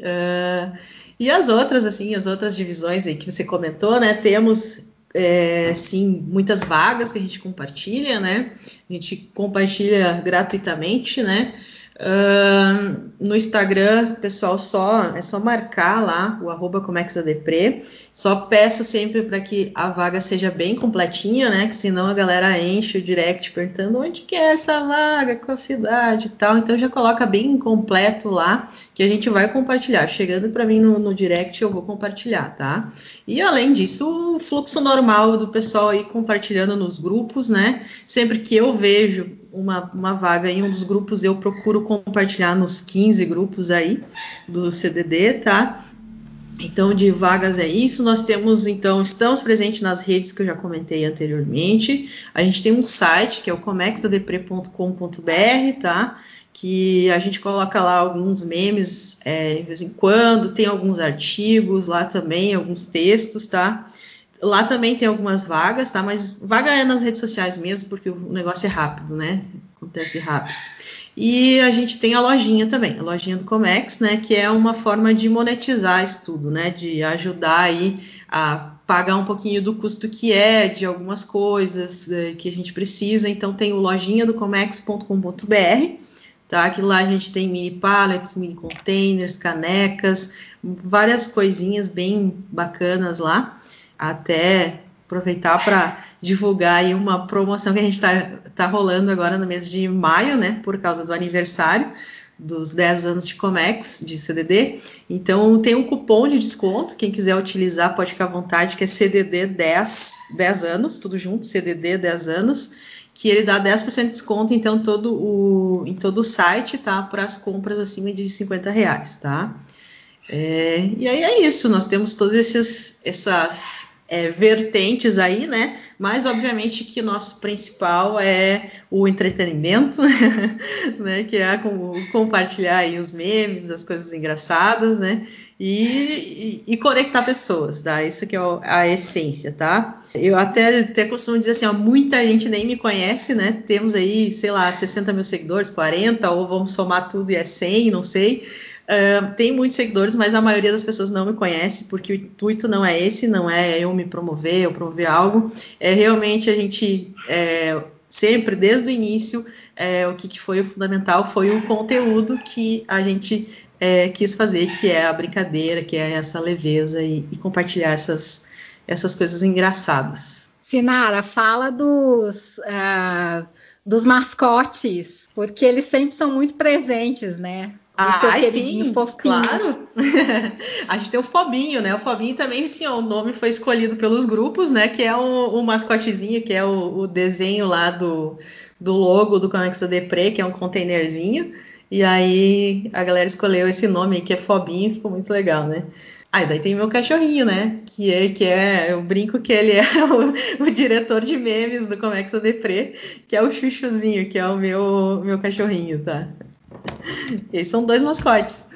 [SPEAKER 4] Uh, e as outras, assim, as outras divisões aí que você comentou, né? Temos é, sim muitas vagas que a gente compartilha, né? A gente compartilha gratuitamente, né? No Instagram, pessoal, só é só marcar lá o arroba comexadepre. Só peço sempre para que a vaga seja bem completinha, né? Que senão a galera enche o direct perguntando onde que é essa vaga, qual cidade e tal. Então já coloca bem completo lá que a gente vai compartilhar. Chegando para mim no, no, direct, eu vou compartilhar, tá? E além disso, o fluxo normal do pessoal aí compartilhando nos grupos, né? Sempre que eu vejo uma, uma vaga em um dos grupos, eu procuro compartilhar nos 15 grupos aí do CDD, tá? Então, de vagas é isso. Nós temos, então, estamos presentes nas redes que eu já comentei anteriormente. A gente tem um site que é o comexadepre.com.br, tá? Que a gente coloca lá alguns memes é, de vez em quando, tem alguns artigos lá também, alguns textos, tá? Lá também tem algumas vagas, tá? Mas vaga é nas redes sociais mesmo, porque o negócio é rápido, né? Acontece rápido. E a gente tem a lojinha também, a lojinha do Comex, né, que é uma forma de monetizar isso tudo, né, de ajudar aí a pagar um pouquinho do custo que é de algumas coisas é, que a gente precisa. Então tem o lojinha do comex.com.br, tá? Que lá a gente tem mini pallets, mini containers, canecas, várias coisinhas bem bacanas lá. Até aproveitar para divulgar aí uma promoção que a gente está tá rolando agora no mês de maio, né, por causa do aniversário dos 10 anos de Comex, de CDD. Então, tem um cupom de desconto, quem quiser utilizar pode ficar à vontade, que é CDD 10, 10 anos, tudo junto, CDD 10 anos, que ele dá 10% de desconto, então, todo o, em todo o site, tá, para as compras acima de 50 reais, tá? É, e aí é isso, nós temos todas esses, essas é, vertentes aí, né? Mas obviamente que nosso principal é o entretenimento, [LAUGHS] né? Que é compartilhar aí os memes, as coisas engraçadas, né? E, e, e, conectar pessoas, tá? Isso que é a essência, tá? Eu até, até costumo dizer assim, ó, muita gente nem me conhece, né? Temos aí, sei lá, 60 mil seguidores, 40, ou vamos somar tudo e é 100, não sei. Uh, tem muitos seguidores, mas a maioria das pessoas não me conhece, porque o intuito não é esse, não é eu me promover, eu promover algo, é realmente a gente é, sempre, desde o início, é, o que, que, foi o fundamental foi o conteúdo que a gente é, quis fazer, que é a brincadeira, que é essa leveza e, e compartilhar essas, essas coisas engraçadas.
[SPEAKER 2] Sinara, fala dos, uh, dos mascotes, porque eles sempre são muito presentes, né?
[SPEAKER 4] Ah, sim, fofinho. claro. [LAUGHS] a gente tem o Fobinho, né? O Fobinho também, sim, o nome foi escolhido pelos grupos, né? Que é o, o mascotezinho, que é o, o, desenho lá do, do logo do Conexa Depre, que é um containerzinho. E aí a galera escolheu esse nome aí, que é Fobinho, ficou muito legal, né? Ah, e daí tem meu cachorrinho, né? Que é, que é eu brinco que ele [LAUGHS] é o, o diretor de memes do Comexa Depre, que é o Chuchuzinho, que é o meu, meu cachorrinho, tá? Esses são dois mascotes.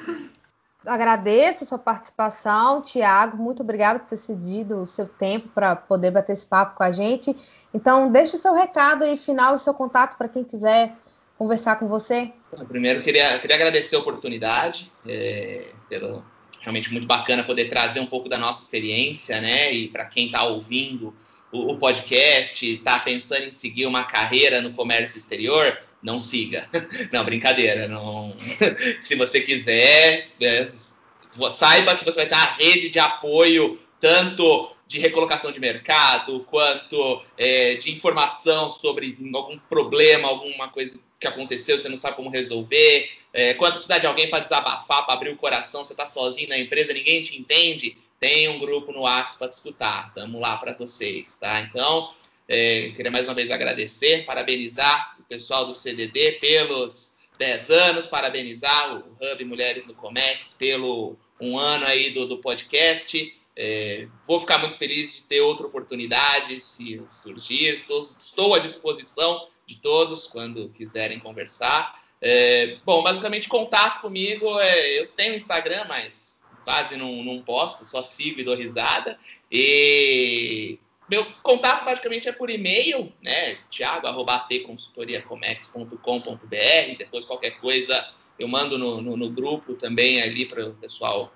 [SPEAKER 1] Agradeço a sua participação, Tiago. Muito obrigada por ter cedido o seu tempo para poder bater esse papo com a gente. Então, deixe o seu recado aí final e seu contato para quem quiser conversar com você.
[SPEAKER 5] Primeiro, queria, queria agradecer a oportunidade. É, pelo, realmente muito bacana poder trazer um pouco da nossa experiência, né? E para quem está ouvindo o, o podcast, está pensando em seguir uma carreira no comércio exterior, não siga. [LAUGHS] Não, brincadeira. Não... [LAUGHS] Se você quiser, é, saiba que você vai ter uma rede de apoio, tanto de recolocação de mercado, quanto é, de informação sobre algum problema, alguma coisa que aconteceu, você não sabe como resolver, é, quanto precisar de alguém para desabafar, para abrir o coração, você está sozinho na empresa, ninguém te entende, tem um grupo no WhatsApp para escutar. Estamos lá para vocês, tá? Então, é, queria mais uma vez agradecer, parabenizar pessoal do CDD pelos 10 anos, parabenizar o Hub Mulheres no Comex pelo um ano aí do, do podcast. É, vou ficar muito feliz de ter outra oportunidade se surgir. Estou, estou à disposição de todos quando quiserem conversar. É, bom, basicamente, contato comigo. É, eu tenho Instagram, mas quase não, não posto, só sigo e dou risada. E meu contato praticamente é por e-mail, né? thiago.atconsultoriacomex.com.br. Depois qualquer coisa eu mando no, no, no grupo também ali para o pessoal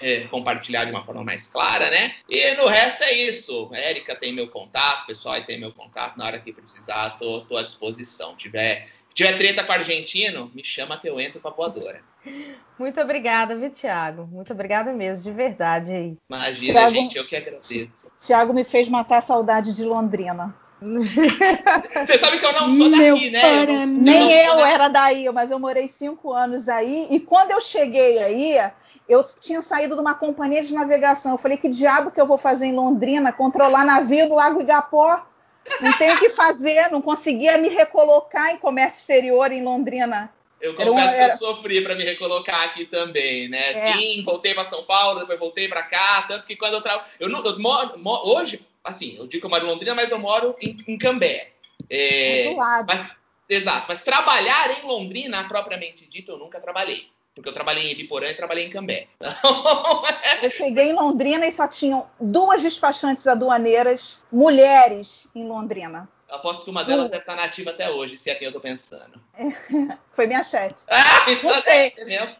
[SPEAKER 5] é, compartilhar de uma forma mais clara, né? E no resto é isso. Érica tem meu contato, o pessoal aí tem meu contato. Na hora que precisar, tô, tô à disposição. Tiver tiver treta com o argentino, me chama que eu entro com a voadora.
[SPEAKER 1] Muito obrigada, viu, Thiago? Muito obrigada mesmo, de verdade aí.
[SPEAKER 5] Imagina,
[SPEAKER 3] Thiago-
[SPEAKER 5] gente, eu que agradeço.
[SPEAKER 3] Tiago me fez matar a saudade de Londrina.
[SPEAKER 5] Você sabe que eu não sou
[SPEAKER 2] Meu
[SPEAKER 5] daqui, né? Eu não-.
[SPEAKER 3] Nem
[SPEAKER 5] sou
[SPEAKER 3] eu
[SPEAKER 5] daqui.
[SPEAKER 3] era daí, mas eu morei cinco anos aí. E quando eu cheguei aí, eu tinha saído de uma companhia de navegação. Eu falei, que diabo que eu vou fazer em Londrina? Controlar navio no Lago Igapó? Não tenho o que fazer, não conseguia me recolocar em comércio exterior em Londrina.
[SPEAKER 5] Eu confesso
[SPEAKER 3] uma-
[SPEAKER 5] que
[SPEAKER 3] era-
[SPEAKER 5] eu sofri para me recolocar aqui também, né?
[SPEAKER 3] É.
[SPEAKER 5] Vim, voltei para São Paulo, depois voltei para cá, tanto que quando eu trabalho. Eu, não- eu moro, mo- hoje, assim, eu digo que eu moro em Londrina, mas eu moro em, em Cambé. É,
[SPEAKER 3] do lado.
[SPEAKER 5] mas- exato, mas trabalhar em Londrina, propriamente dito, eu nunca trabalhei. Porque eu trabalhei em Ibiporã e trabalhei em Cambé. [LAUGHS]
[SPEAKER 3] Eu cheguei em Londrina e só tinham duas despachantes aduaneiras mulheres em Londrina.
[SPEAKER 5] Eu aposto que uma delas deve estar nativa até hoje, se é quem eu tô pensando. [LAUGHS]
[SPEAKER 3] Foi minha chefe. [LAUGHS]
[SPEAKER 5] Ah, então é mesmo.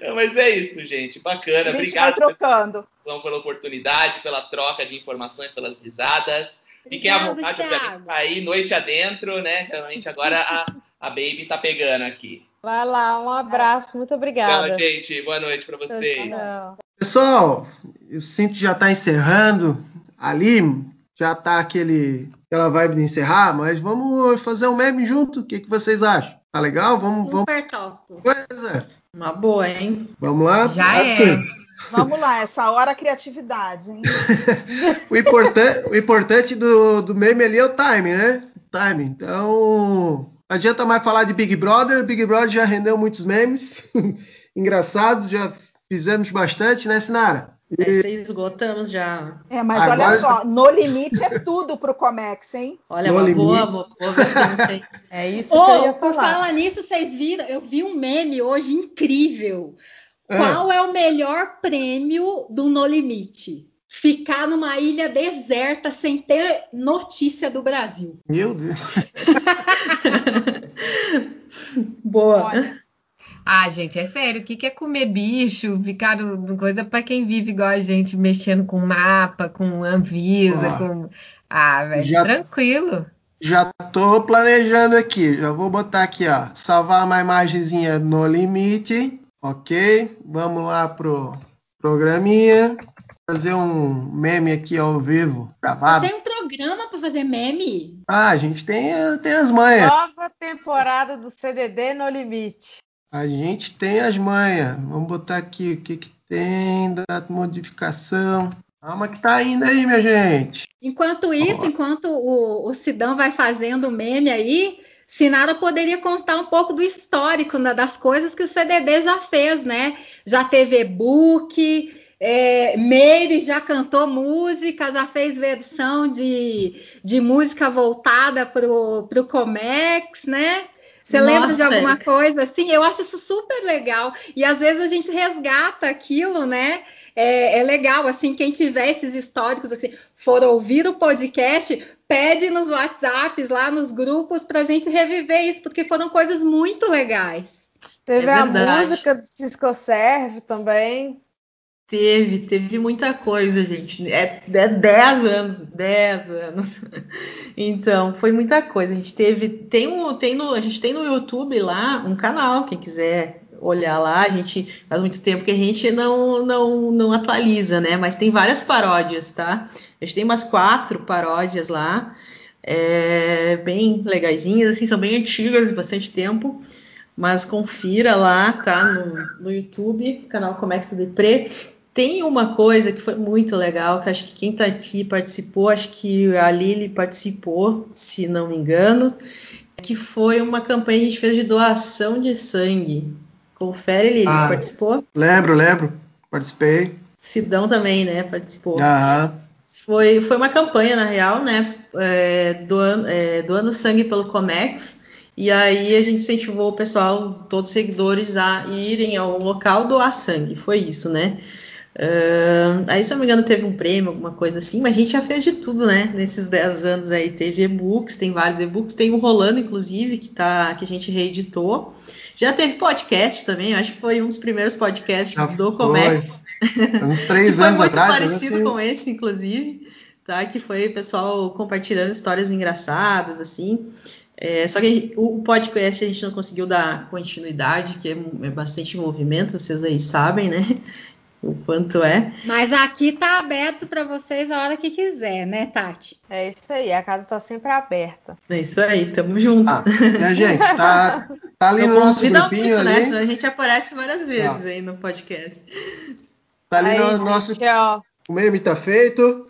[SPEAKER 5] Não, Mas é isso, gente. Bacana.
[SPEAKER 3] A gente
[SPEAKER 5] Obrigado
[SPEAKER 3] trocando.
[SPEAKER 5] pessoal, pela oportunidade, pela troca de informações, pelas risadas. Fiquem à vontade,
[SPEAKER 2] Thiago.
[SPEAKER 5] obviamente, ir noite adentro, né? Realmente agora a, a Baby tá pegando aqui.
[SPEAKER 1] Vai lá, um abraço, muito obrigada.
[SPEAKER 5] Tchau, gente. Boa noite pra vocês.
[SPEAKER 1] Tchau.
[SPEAKER 8] Pessoal, eu sinto que já está encerrando. Ali já está aquele, aquela vibe de encerrar, mas vamos fazer um meme junto. O que, que vocês acham? Tá legal? Vamos, vamos.
[SPEAKER 2] Super top.
[SPEAKER 8] Coisa.
[SPEAKER 4] Uma boa, hein?
[SPEAKER 8] Vamos lá?
[SPEAKER 6] Já é.
[SPEAKER 8] Assim,
[SPEAKER 3] Vamos lá, essa hora a criatividade. Hein? [LAUGHS]
[SPEAKER 8] O, importan- o importante do, do meme ali é o time, né? O time. Então, não adianta mais falar de Big Brother. Big Brother já rendeu muitos memes [LAUGHS] engraçados, já fizemos bastante, né, Sinara?
[SPEAKER 4] Essa esgotamos já.
[SPEAKER 3] É, mas
[SPEAKER 8] Agora-
[SPEAKER 3] olha só, no limite é tudo pro Comex, hein?
[SPEAKER 4] Olha,
[SPEAKER 8] No
[SPEAKER 4] uma boa,
[SPEAKER 8] limite.
[SPEAKER 4] boa, boa hein?
[SPEAKER 7] É isso que eu ia
[SPEAKER 2] por
[SPEAKER 7] falar.
[SPEAKER 2] falar nisso, vocês viram? Eu vi um meme hoje incrível.
[SPEAKER 8] Ah.
[SPEAKER 2] Qual é o melhor prêmio do No Limite? Ficar numa ilha deserta sem ter notícia do Brasil.
[SPEAKER 8] Meu Deus. [LAUGHS]
[SPEAKER 4] Boa.
[SPEAKER 3] Olha,
[SPEAKER 6] Ah, gente, é sério, o que que é comer bicho, ficar coisa para quem vive igual a gente, mexendo com mapa, com Anvisa,
[SPEAKER 8] Ah.
[SPEAKER 6] com. Ah, velho,
[SPEAKER 8] Já-
[SPEAKER 6] tranquilo.
[SPEAKER 8] Já tô planejando aqui. Já vou botar aqui, ó. Salvar uma imagenzinha no limite. Ok. Vamos lá pro programinha. Fazer um meme aqui ao vivo, gravado.
[SPEAKER 2] Tem um programa para fazer meme?
[SPEAKER 8] Ah, a gente tem, tem as manhas.
[SPEAKER 1] Nova temporada do CDD No Limite.
[SPEAKER 8] A gente tem as manhas. Vamos botar aqui o que, que tem da modificação. Calma que tá indo aí, minha gente.
[SPEAKER 2] Enquanto isso,
[SPEAKER 8] Ó.
[SPEAKER 2] enquanto o, o Sidão vai fazendo o meme aí, Sinara poderia contar um pouco do histórico né, das coisas que o CDD já fez, né? Já teve e-book, é, Meire já cantou música, já fez versão de, de música voltada pro, pro Comex, né? Você lembra de alguma coisa assim? Eu acho isso super legal. E às vezes a gente resgata aquilo, né? É, é legal, assim, quem tiver esses históricos, assim, for ouvir o podcast, pede nos WhatsApps, lá nos grupos, pra gente reviver isso, porque foram coisas muito legais.
[SPEAKER 1] Teve
[SPEAKER 4] É
[SPEAKER 1] a música do Cisco Serve também.
[SPEAKER 4] Teve, teve muita coisa, gente. É, é 10 anos, 10 anos. [LAUGHS] Então, foi muita coisa. A gente teve, tem um, tem no, a gente tem no YouTube lá um canal, quem quiser olhar lá, a gente faz muito tempo que a gente não, não, não atualiza, né? Mas tem várias paródias, tá? A gente tem umas quatro paródias lá, é, bem legaisinhas, assim, são bem antigas, bastante tempo. Mas confira lá, tá? No, no YouTube, canal Comex Depre. Tem uma coisa que foi muito legal, que acho que quem tá aqui participou, acho que a Lili participou, se não me engano, que foi uma campanha que a gente fez de doação de sangue. Confere, Lili,
[SPEAKER 8] Ah.
[SPEAKER 4] participou?
[SPEAKER 8] Lembro, lembro. Participei.
[SPEAKER 4] Sidão também, né? Participou.
[SPEAKER 8] Aham.
[SPEAKER 4] Foi, foi uma campanha, na real, né? É, doando, é, doando sangue pelo Comex. E aí a gente incentivou o pessoal, todos os seguidores, a irem ao local doar sangue. Foi isso, né? Ahn, aí, se não me engano, teve um prêmio, alguma coisa assim, mas a gente já fez de tudo, né? Nesses 10 anos aí. Teve e-books, tem vários e-books, tem o Rolando, inclusive, que, tá, que a gente reeditou. Já teve podcast também, acho que foi um dos primeiros podcasts
[SPEAKER 8] Já
[SPEAKER 4] do
[SPEAKER 8] foi.
[SPEAKER 4] Comex.
[SPEAKER 8] Uns [LAUGHS]
[SPEAKER 4] que
[SPEAKER 8] três
[SPEAKER 4] foi
[SPEAKER 8] anos
[SPEAKER 4] muito
[SPEAKER 8] atrás.
[SPEAKER 4] parecido com esse, inclusive, tá? Que foi o pessoal compartilhando histórias engraçadas, assim. É, só que o podcast a gente não conseguiu dar continuidade, que é, é bastante movimento, vocês aí sabem, né? O quanto é.
[SPEAKER 2] Mas aqui tá aberto para vocês a hora que quiser, né, Tati?
[SPEAKER 1] É isso aí, a casa tá sempre aberta.
[SPEAKER 4] É isso aí, tamo junto.
[SPEAKER 8] Ah, a gente, [LAUGHS] tá, tá ali no nosso grupinho muito, né? ali.
[SPEAKER 4] né? Senão a gente aparece várias vezes ah. aí no podcast.
[SPEAKER 8] Tá ali aí, no gente, nosso. Ó. O meme tá feito.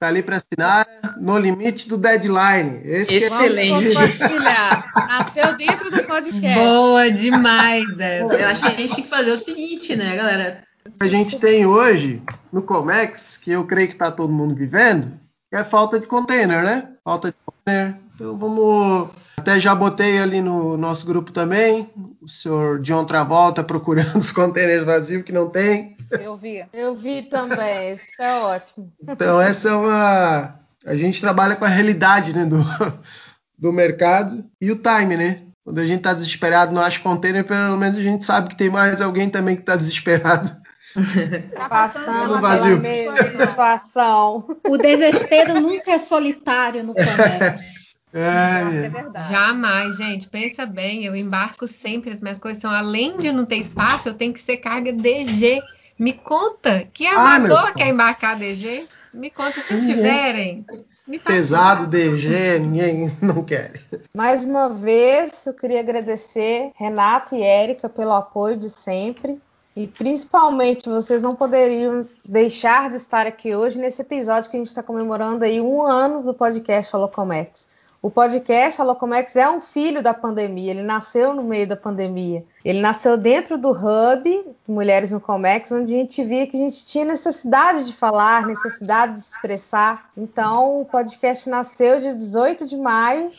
[SPEAKER 8] Tá ali para assinar no limite do deadline.
[SPEAKER 4] Esse Excelente.
[SPEAKER 1] compartilhar. Nasceu dentro do podcast.
[SPEAKER 6] Boa demais, é.
[SPEAKER 4] Eu acho que a gente tem que fazer o seguinte, né, galera?
[SPEAKER 8] A gente tem hoje no Comex, que eu creio que está todo mundo vivendo, é falta de container, né? Falta de container. Então vamos. Até já botei ali no nosso grupo também. O senhor John Travolta procurando [LAUGHS] os containers vazios que não tem.
[SPEAKER 3] Eu vi.
[SPEAKER 1] Eu vi também, isso é ótimo.
[SPEAKER 8] Então, essa é uma. A gente trabalha com a realidade né, do, [LAUGHS] do mercado e o time, né? Quando a gente está desesperado, não acha container, pelo menos a gente sabe que tem mais alguém também que está desesperado.
[SPEAKER 1] Tá passando vazio. mesma situação.
[SPEAKER 2] O desespero nunca é solitário no comércio.
[SPEAKER 8] É,
[SPEAKER 6] é verdade. Jamais, gente. Pensa bem, eu embarco sempre, as minhas coisas são, além de não ter espaço, eu tenho que ser carga DG. Me conta, que armador ah, quer embarcar DG? Me conta se tiverem.
[SPEAKER 8] Pesado, DG, ninguém não quer.
[SPEAKER 1] Mais uma vez, eu queria agradecer Renata e Érica pelo apoio de sempre. E principalmente, vocês não poderiam deixar de estar aqui hoje nesse episódio que a gente está comemorando aí um ano do podcast Holocomex. O podcast Alocomex é um filho da pandemia, ele nasceu no meio da pandemia. Ele nasceu dentro do hub Mulheres no Comex, onde a gente via que a gente tinha necessidade de falar, necessidade de expressar. Então, o podcast nasceu de 18 de maio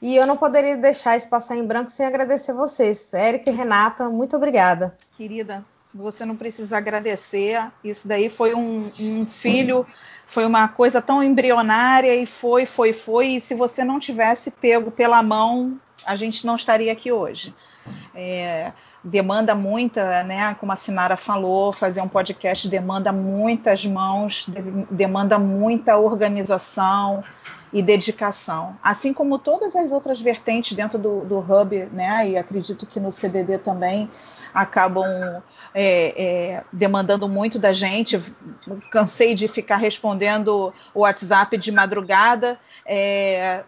[SPEAKER 1] e eu não poderia deixar isso passar em branco sem agradecer vocês. Érica e Renata, muito obrigada.
[SPEAKER 3] Querida, você não precisa agradecer. Isso daí foi um, um filho foi uma coisa tão embrionária e foi, foi, foi. E se você não tivesse pego pela mão, a gente não estaria aqui hoje. É, demanda muita, né? Como a Sinara falou, fazer um podcast demanda muitas mãos, demanda muita organização e dedicação. Assim como todas as outras vertentes dentro do, do Hub, né? E acredito que no CDD também acabam é, é, demandando muito da gente. Cansei de ficar respondendo o WhatsApp de madrugada é,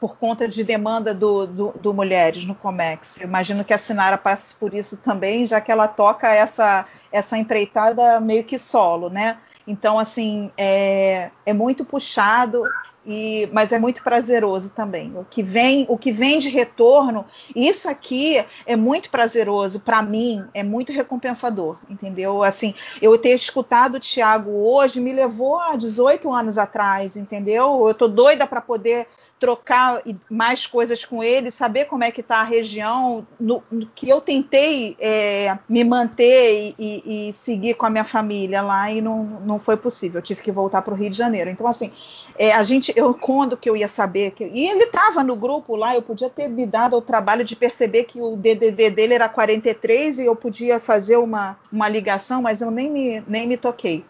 [SPEAKER 3] por conta de demanda do, do, do, Mulheres no Comex. Eu imagino que a Sinara passe por isso também, já que ela toca essa, essa empreitada meio que solo, né? Então, assim, é, é muito puxado, e, mas é muito prazeroso também. O que vem, o que vem de retorno, isso aqui é muito prazeroso para mim, é muito recompensador, entendeu? Assim, eu ter escutado o Tiago hoje me levou a 18 anos atrás, entendeu? Eu tô doida para poder trocar mais coisas com ele, saber como é que está a região, no, no, que eu tentei é, me manter e, e, e, seguir com a minha família lá e não, não foi possível. Eu tive que voltar para o Rio de Janeiro. Então, assim, é, a gente, eu quando que eu ia saber que e ele estava no grupo lá, eu podia ter me dado o trabalho de perceber que o DDD dele era 43 e eu podia fazer uma, uma ligação, mas eu nem me, nem me toquei.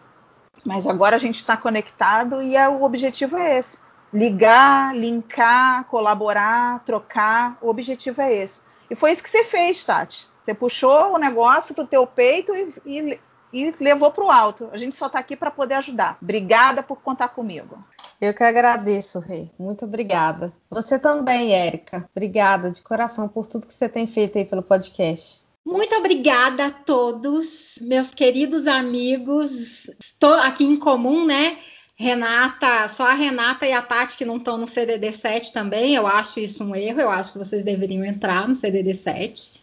[SPEAKER 3] Mas agora a gente está conectado e é, o objetivo é esse ligar, linkar, colaborar, trocar. O objetivo é esse. E foi isso que você fez, Tati. Você puxou o negócio pro teu peito e, e, e levou para o alto. A gente só está aqui para poder ajudar. Obrigada por contar comigo.
[SPEAKER 1] Eu que agradeço, Rei. Muito obrigada. Você também, Érica. Obrigada de coração por tudo que você tem feito aí pelo podcast.
[SPEAKER 2] Muito obrigada a todos, meus queridos amigos. Estou aqui em comum, né? Renata, só a Renata e a Tati que não estão no CDD 7 também, eu acho isso um erro, eu acho que vocês deveriam entrar no CDD 7.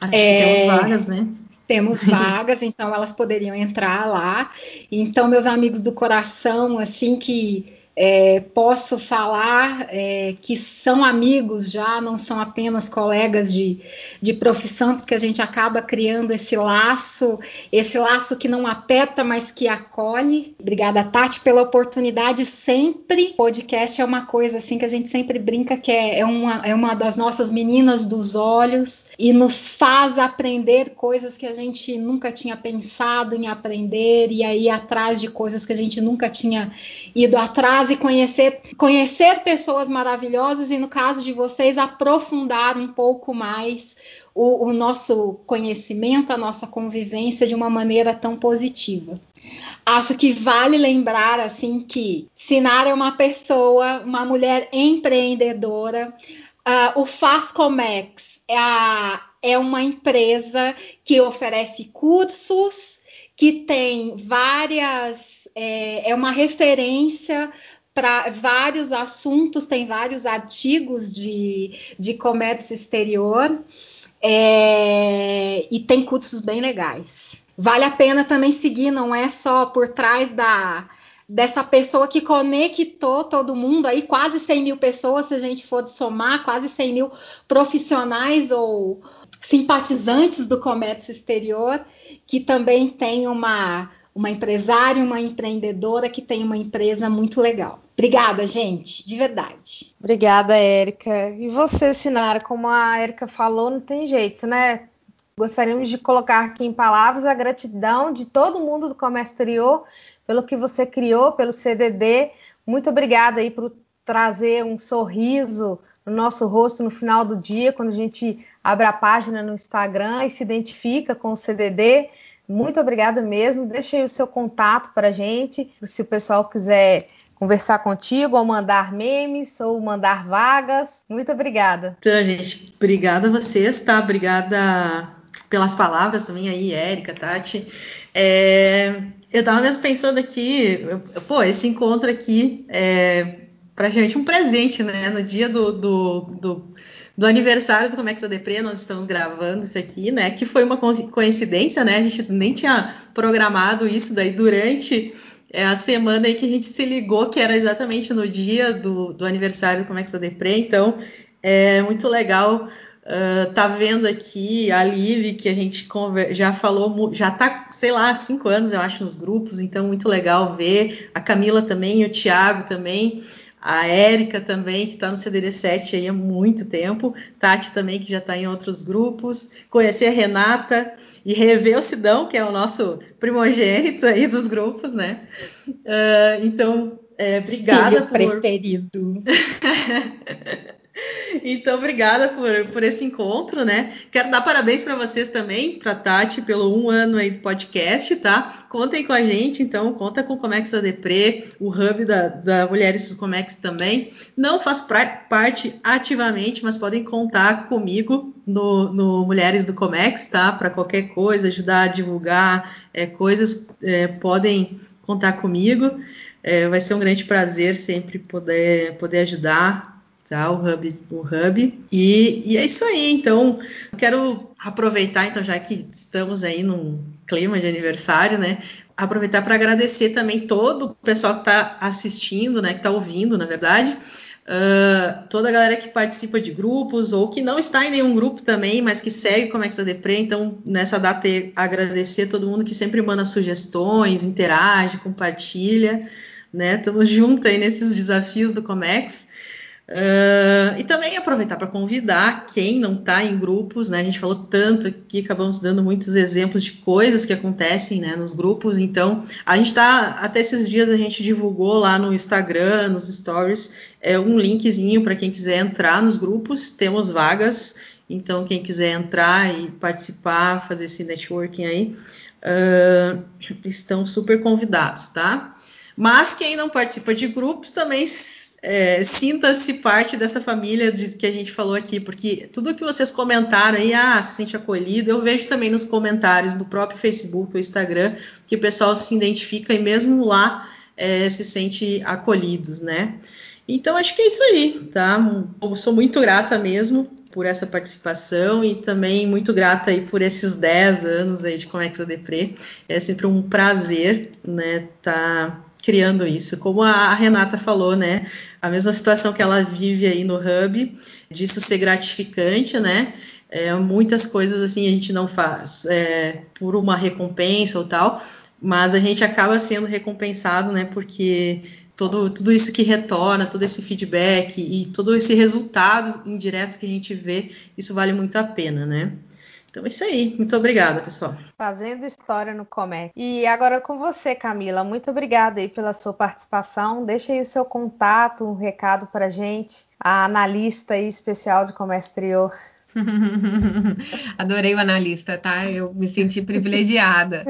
[SPEAKER 4] Acho é, que temos vagas, né?
[SPEAKER 2] Temos [LAUGHS] vagas, então elas poderiam entrar lá. Então, meus amigos do coração, assim, que é, posso falar é, que são amigos já, não são apenas colegas de, de profissão, porque a gente acaba criando esse laço, esse laço que não apeta, mas que acolhe. Obrigada, Tati, pela oportunidade sempre. Podcast é uma coisa assim que a gente sempre brinca que é, é, uma, é uma das nossas meninas dos olhos e nos faz aprender coisas que a gente nunca tinha pensado em aprender e aí atrás de coisas que a gente nunca tinha ido atrás base conhecer, conhecer pessoas maravilhosas e, no caso de vocês, aprofundar um pouco mais o, o nosso conhecimento, a nossa convivência de uma maneira tão positiva. Acho que vale lembrar assim que Sinara é uma pessoa, uma mulher empreendedora. Uh, o Fazcomex é, a, é uma empresa que oferece cursos, que tem várias, é, é uma referência para vários assuntos, tem vários artigos de, de comércio exterior é, e tem cursos bem legais. Vale a pena também seguir, não é só por trás da dessa pessoa que conectou todo mundo, aí quase 100 mil pessoas, se a gente for somar, quase 100 mil profissionais ou simpatizantes do comércio exterior, que também tem uma, uma empresária, uma empreendedora que tem uma empresa muito legal. Obrigada, gente, de verdade.
[SPEAKER 1] Obrigada, Érica. E você, Sinara, como a Érica falou, não tem jeito, né? Gostaríamos de colocar aqui em palavras a gratidão de todo mundo do comércio exterior pelo que você criou, pelo CDD. Muito obrigada aí por trazer um sorriso no nosso rosto no final do dia, quando a gente abre a página no Instagram e se identifica com o CDD. Muito obrigada mesmo. Deixe aí o seu contato para gente, se o pessoal quiser conversar contigo, ou mandar memes, ou mandar vagas. Muito obrigada.
[SPEAKER 4] Então, gente, obrigada a vocês, tá? Obrigada pelas palavras também aí, Érica, Tati. É, eu tava mesmo pensando aqui, pô, esse encontro aqui é pra gente um presente, né? No dia do, do, do, do aniversário do Comex da Depre, nós estamos gravando isso aqui, né? Que foi uma coincidência, né? A gente nem tinha programado isso daí durante é a semana aí que a gente se ligou que era exatamente no dia do, do aniversário do Comex da Depre, então é muito legal uh, tá vendo aqui a Lili, que a gente já falou, já tá, sei lá, cinco anos, eu acho, nos grupos, então muito legal ver, a Camila também, o Thiago também, a Érica também, que está no CDD7 aí há muito tempo, Tati também, que já está em outros grupos, conhecer a Renata, e rever o Sidão, que é o nosso primogênito aí dos grupos, né? Uh, então, é, obrigada
[SPEAKER 2] Filho por. Preferido. [LAUGHS]
[SPEAKER 4] Então, obrigada por, por esse encontro, né? Quero dar parabéns para vocês também, para Tati, pelo um ano aí do podcast, tá? Contem com a gente, então, conta com o Comex da Depre, o hub da, da Mulheres do Comex também. Não faz pra, parte ativamente, mas podem contar comigo no, no Mulheres do Comex, tá? Para qualquer coisa, ajudar a divulgar é, coisas, é, podem contar comigo. É, vai ser um grande prazer sempre poder, poder ajudar tá? O Hub, o Hub. E, e é isso aí. Então, quero aproveitar, então, já que estamos aí num clima de aniversário, né? Aproveitar para agradecer também todo o pessoal que está assistindo, né? Que está ouvindo, na verdade. Uh, toda a galera que participa de grupos ou que não está em nenhum grupo também, mas que segue como é que está Depre. Então, nessa data, agradecer a todo mundo que sempre manda sugestões, interage, compartilha, né? Estamos juntos aí nesses desafios do Comex. Uh, e também aproveitar para convidar quem não está em grupos, né? A gente falou tanto aqui, acabamos dando muitos exemplos de coisas que acontecem né, nos grupos. Então, a gente está, até esses dias a gente divulgou lá no Instagram, nos stories, é, um linkzinho para quem quiser entrar nos grupos. Temos vagas, então quem quiser entrar e participar, fazer esse networking aí, uh, estão super convidados, tá? Mas quem não participa de grupos também é, sinta-se parte dessa família de, que a gente falou aqui, porque tudo que vocês comentaram aí, ah, se sente acolhido, eu vejo também nos comentários do próprio Facebook ou Instagram que o pessoal se identifica e mesmo lá é, se sente acolhidos, né? Então acho que é isso aí, tá? Eu sou muito grata mesmo por essa participação e também muito grata aí por esses 10 anos aí de Comexa Depre. É sempre um prazer, né, tá criando isso. Como a Renata falou, né? A mesma situação que ela vive aí no Hub, disso ser gratificante, né? É, muitas coisas assim a gente não faz é, por uma recompensa ou tal, mas a gente acaba sendo recompensado, né? Porque todo, tudo isso que retorna, todo esse feedback e todo esse resultado indireto que a gente vê, isso vale muito a pena, né? Então é isso aí. Muito obrigada, pessoal.
[SPEAKER 1] Fazendo história no Comércio. E agora com você, Camila. Muito obrigada aí pela sua participação. Deixa aí o seu contato, um recado para gente. A analista aí especial de comércio exterior. [LAUGHS]
[SPEAKER 6] Adorei o analista, tá? Eu me senti privilegiada.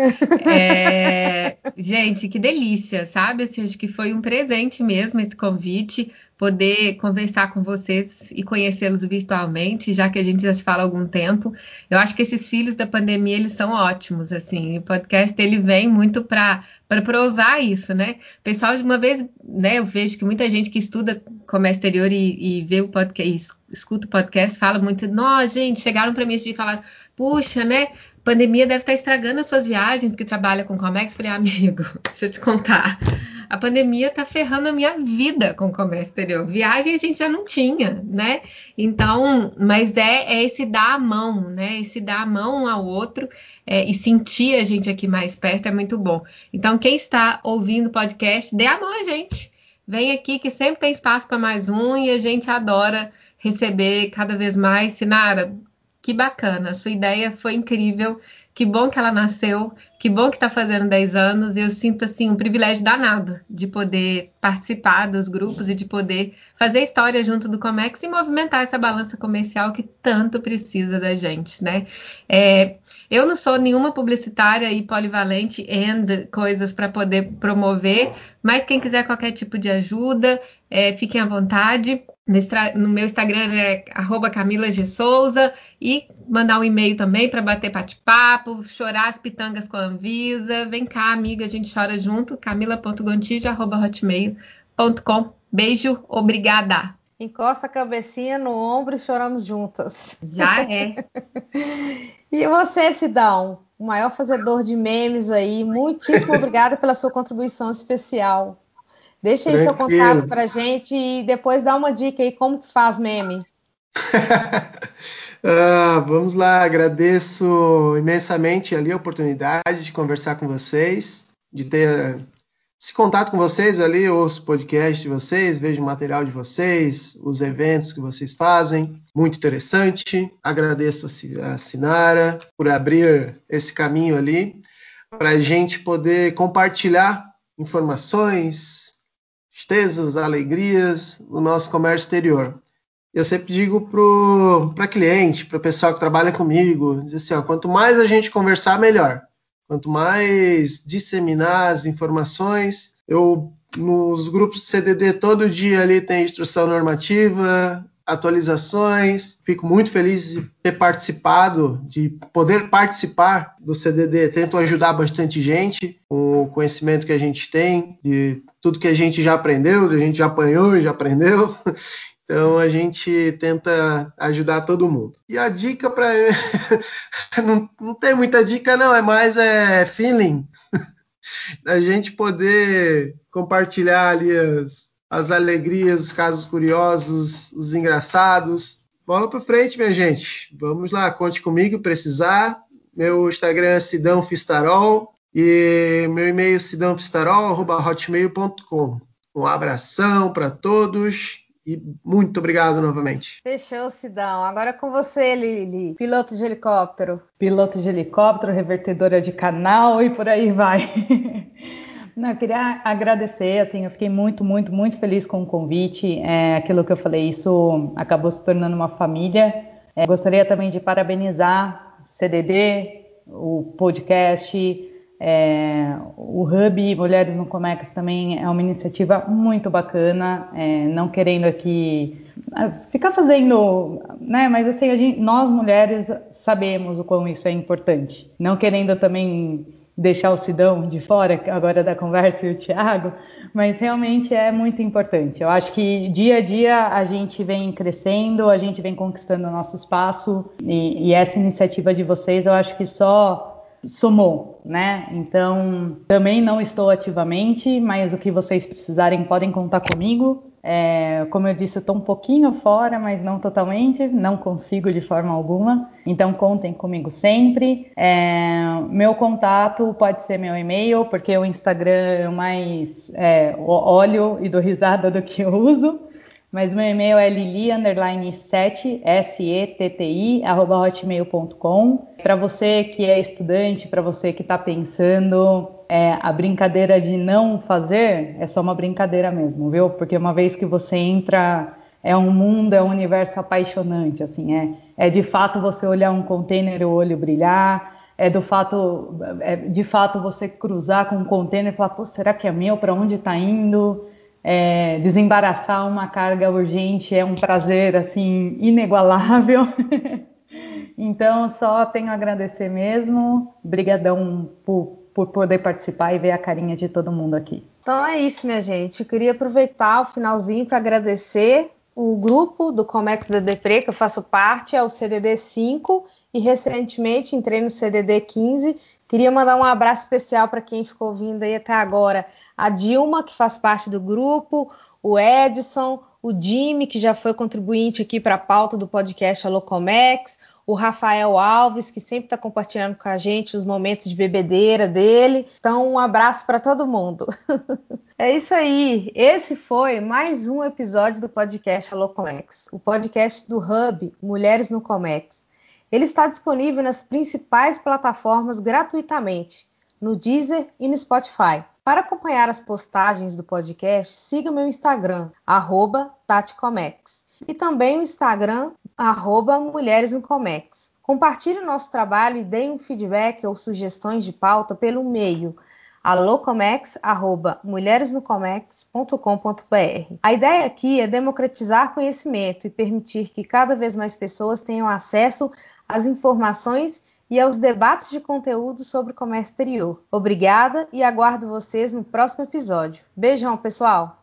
[SPEAKER 6] É... Gente, que delícia, sabe? Assim, acho que foi um presente mesmo esse convite poder conversar com vocês e conhecê-los virtualmente, já que a gente já se fala há algum tempo. Eu acho que esses filhos da pandemia, eles são ótimos, assim. O podcast, ele vem muito para provar isso, né? Pessoal, de uma vez, né, eu vejo que muita gente que estuda comércio exterior e, e vê o podcast, escuta o podcast, fala muito, nossa, gente, chegaram para mim e falaram, puxa, né, pandemia deve estar estragando as suas viagens, que trabalha com Comex. Falei, amigo, [LAUGHS] deixa eu te contar. A pandemia está ferrando a minha vida com o comércio exterior. Viagem a gente já não tinha, né? Então, mas é, é esse dar a mão, né? Esse dar a mão um ao outro é, e sentir a gente aqui mais perto é muito bom. Então, quem está ouvindo o podcast, dê a mão a gente. Vem aqui que sempre tem espaço para mais um e a gente adora receber cada vez mais. Sinara, que bacana, sua ideia foi incrível. Que bom que ela nasceu, que bom que está fazendo 10 anos. E eu sinto assim um privilégio danado de poder participar dos grupos e de poder fazer história junto do Comex e movimentar essa balança comercial que tanto precisa da gente, né? É, eu não sou nenhuma publicitária e polivalente and coisas para poder promover, mas quem quiser qualquer tipo de ajuda, é, fiquem à vontade. No meu Instagram é Camila G. Souza e mandar um e-mail também para bater bate-papo, chorar as pitangas com a Anvisa. Vem cá, amiga, a gente chora junto. camila.gontijo.hotmail.com. Beijo, obrigada.
[SPEAKER 1] Encosta a cabecinha no ombro e choramos juntas.
[SPEAKER 6] Já é. [LAUGHS]
[SPEAKER 1] e você, Sidão, o maior fazedor de memes aí, muitíssimo obrigada pela sua contribuição especial. Deixa aí Tranquilo. seu contato pra gente e depois dá uma dica aí como que faz meme. [LAUGHS]
[SPEAKER 8] ah, vamos lá, agradeço imensamente ali a oportunidade de conversar com vocês, de ter esse contato com vocês ali, ouço o podcast de vocês, vejo o material de vocês, os eventos que vocês fazem, muito interessante. Agradeço a Sinara por abrir esse caminho ali para a gente poder compartilhar informações, tristezas, alegrias no nosso comércio exterior. Eu sempre digo para cliente, para o pessoal que trabalha comigo, diz assim, ó, quanto mais a gente conversar, melhor. Quanto mais disseminar as informações, eu nos grupos CDD todo dia ali tem instrução normativa, atualizações. Fico muito feliz de ter participado, de poder participar do CDD. Tento ajudar bastante gente com o conhecimento que a gente tem, de tudo que a gente já aprendeu, a gente já apanhou e já aprendeu. [LAUGHS] Então a gente tenta ajudar todo mundo. E a dica para [LAUGHS] não, não tem muita dica não, é mais é feeling. [LAUGHS] a gente poder compartilhar ali as, as alegrias, os casos curiosos, os engraçados. Bola para frente, minha gente. Vamos lá, conte comigo, precisar. Meu Instagram é Sidão Fistarol e meu e-mail é sidãofistarol.hotmail.com. Um abração para todos e muito obrigado novamente.
[SPEAKER 1] Fechou, Sidão. Agora é com você, Lili, piloto de helicóptero.
[SPEAKER 7] Piloto de helicóptero, revertedora de canal e por aí vai. [LAUGHS] Não, eu queria agradecer, assim, eu fiquei muito, muito, muito feliz com o convite. É, aquilo que eu falei, isso acabou se tornando uma família. É, gostaria também de parabenizar o CDD, o podcast, é, o Hub Mulheres no Comex também é uma iniciativa muito bacana, é, não querendo aqui é, ficar fazendo, né? Mas assim, gente, nós mulheres sabemos o quão isso é importante. Não querendo também deixar o Sidão de fora agora da conversa e o Thiago, mas realmente é muito importante. Eu acho que dia a dia a gente vem crescendo, a gente vem conquistando o nosso espaço e, e essa iniciativa de vocês eu acho que só somou, né? Então também não estou ativamente, mas o que vocês precisarem podem contar comigo. É, como eu disse, eu estou um pouquinho fora, mas não totalmente, não consigo de forma alguma. Então contem comigo sempre. É, meu contato pode ser meu e-mail, porque o Instagram eu mais é, olho e dou risada do que eu uso. Mas meu e-mail é lili7, S-E-T-T-I, arroba hotmail.com. Para você que é estudante, para você que está pensando, é, a brincadeira de não fazer é só uma brincadeira mesmo, viu? Porque uma vez que você entra, é um mundo, é um universo apaixonante, assim, é, é de fato você olhar um container e o olho brilhar, é do fato, é de fato você cruzar com um container e falar, pô, será que é meu? Para onde está indo? É, desembaraçar uma carga urgente é um prazer assim inigualável. [LAUGHS] então só tenho a agradecer mesmo. Obrigadão por, por poder participar e ver a carinha de todo mundo aqui.
[SPEAKER 1] Então é isso, minha gente. Eu queria aproveitar o finalzinho para agradecer o grupo do Comex da Depre, que eu faço parte, é o CDD 5 e recentemente entrei no CDD 15. Queria mandar um abraço especial para quem ficou ouvindo aí até agora. A Dilma, que faz parte do grupo, o Edson, o Jimmy, que já foi contribuinte aqui para a pauta do podcast Alô Comex, o Rafael Alves, que sempre está compartilhando com a gente os momentos de bebedeira dele. Então, um abraço para todo mundo. [LAUGHS] é isso aí. Esse foi mais um episódio do podcast Alô Comex, o podcast do Hub Mulheres no Comex. Ele está disponível nas principais plataformas gratuitamente, no Deezer e no Spotify. Para acompanhar as postagens do podcast, siga meu Instagram, TatiComex, e também o Instagram, arroba Mulheres no Comex. Compartilhe o nosso trabalho e dê um feedback ou sugestões de pauta pelo e-mail alocomex@mulheresnocomex.com.br. A ideia aqui é democratizar conhecimento e permitir que cada vez mais pessoas tenham acesso às informações e aos debates de conteúdo sobre o comércio exterior. Obrigada e aguardo vocês no próximo episódio. Beijão, pessoal!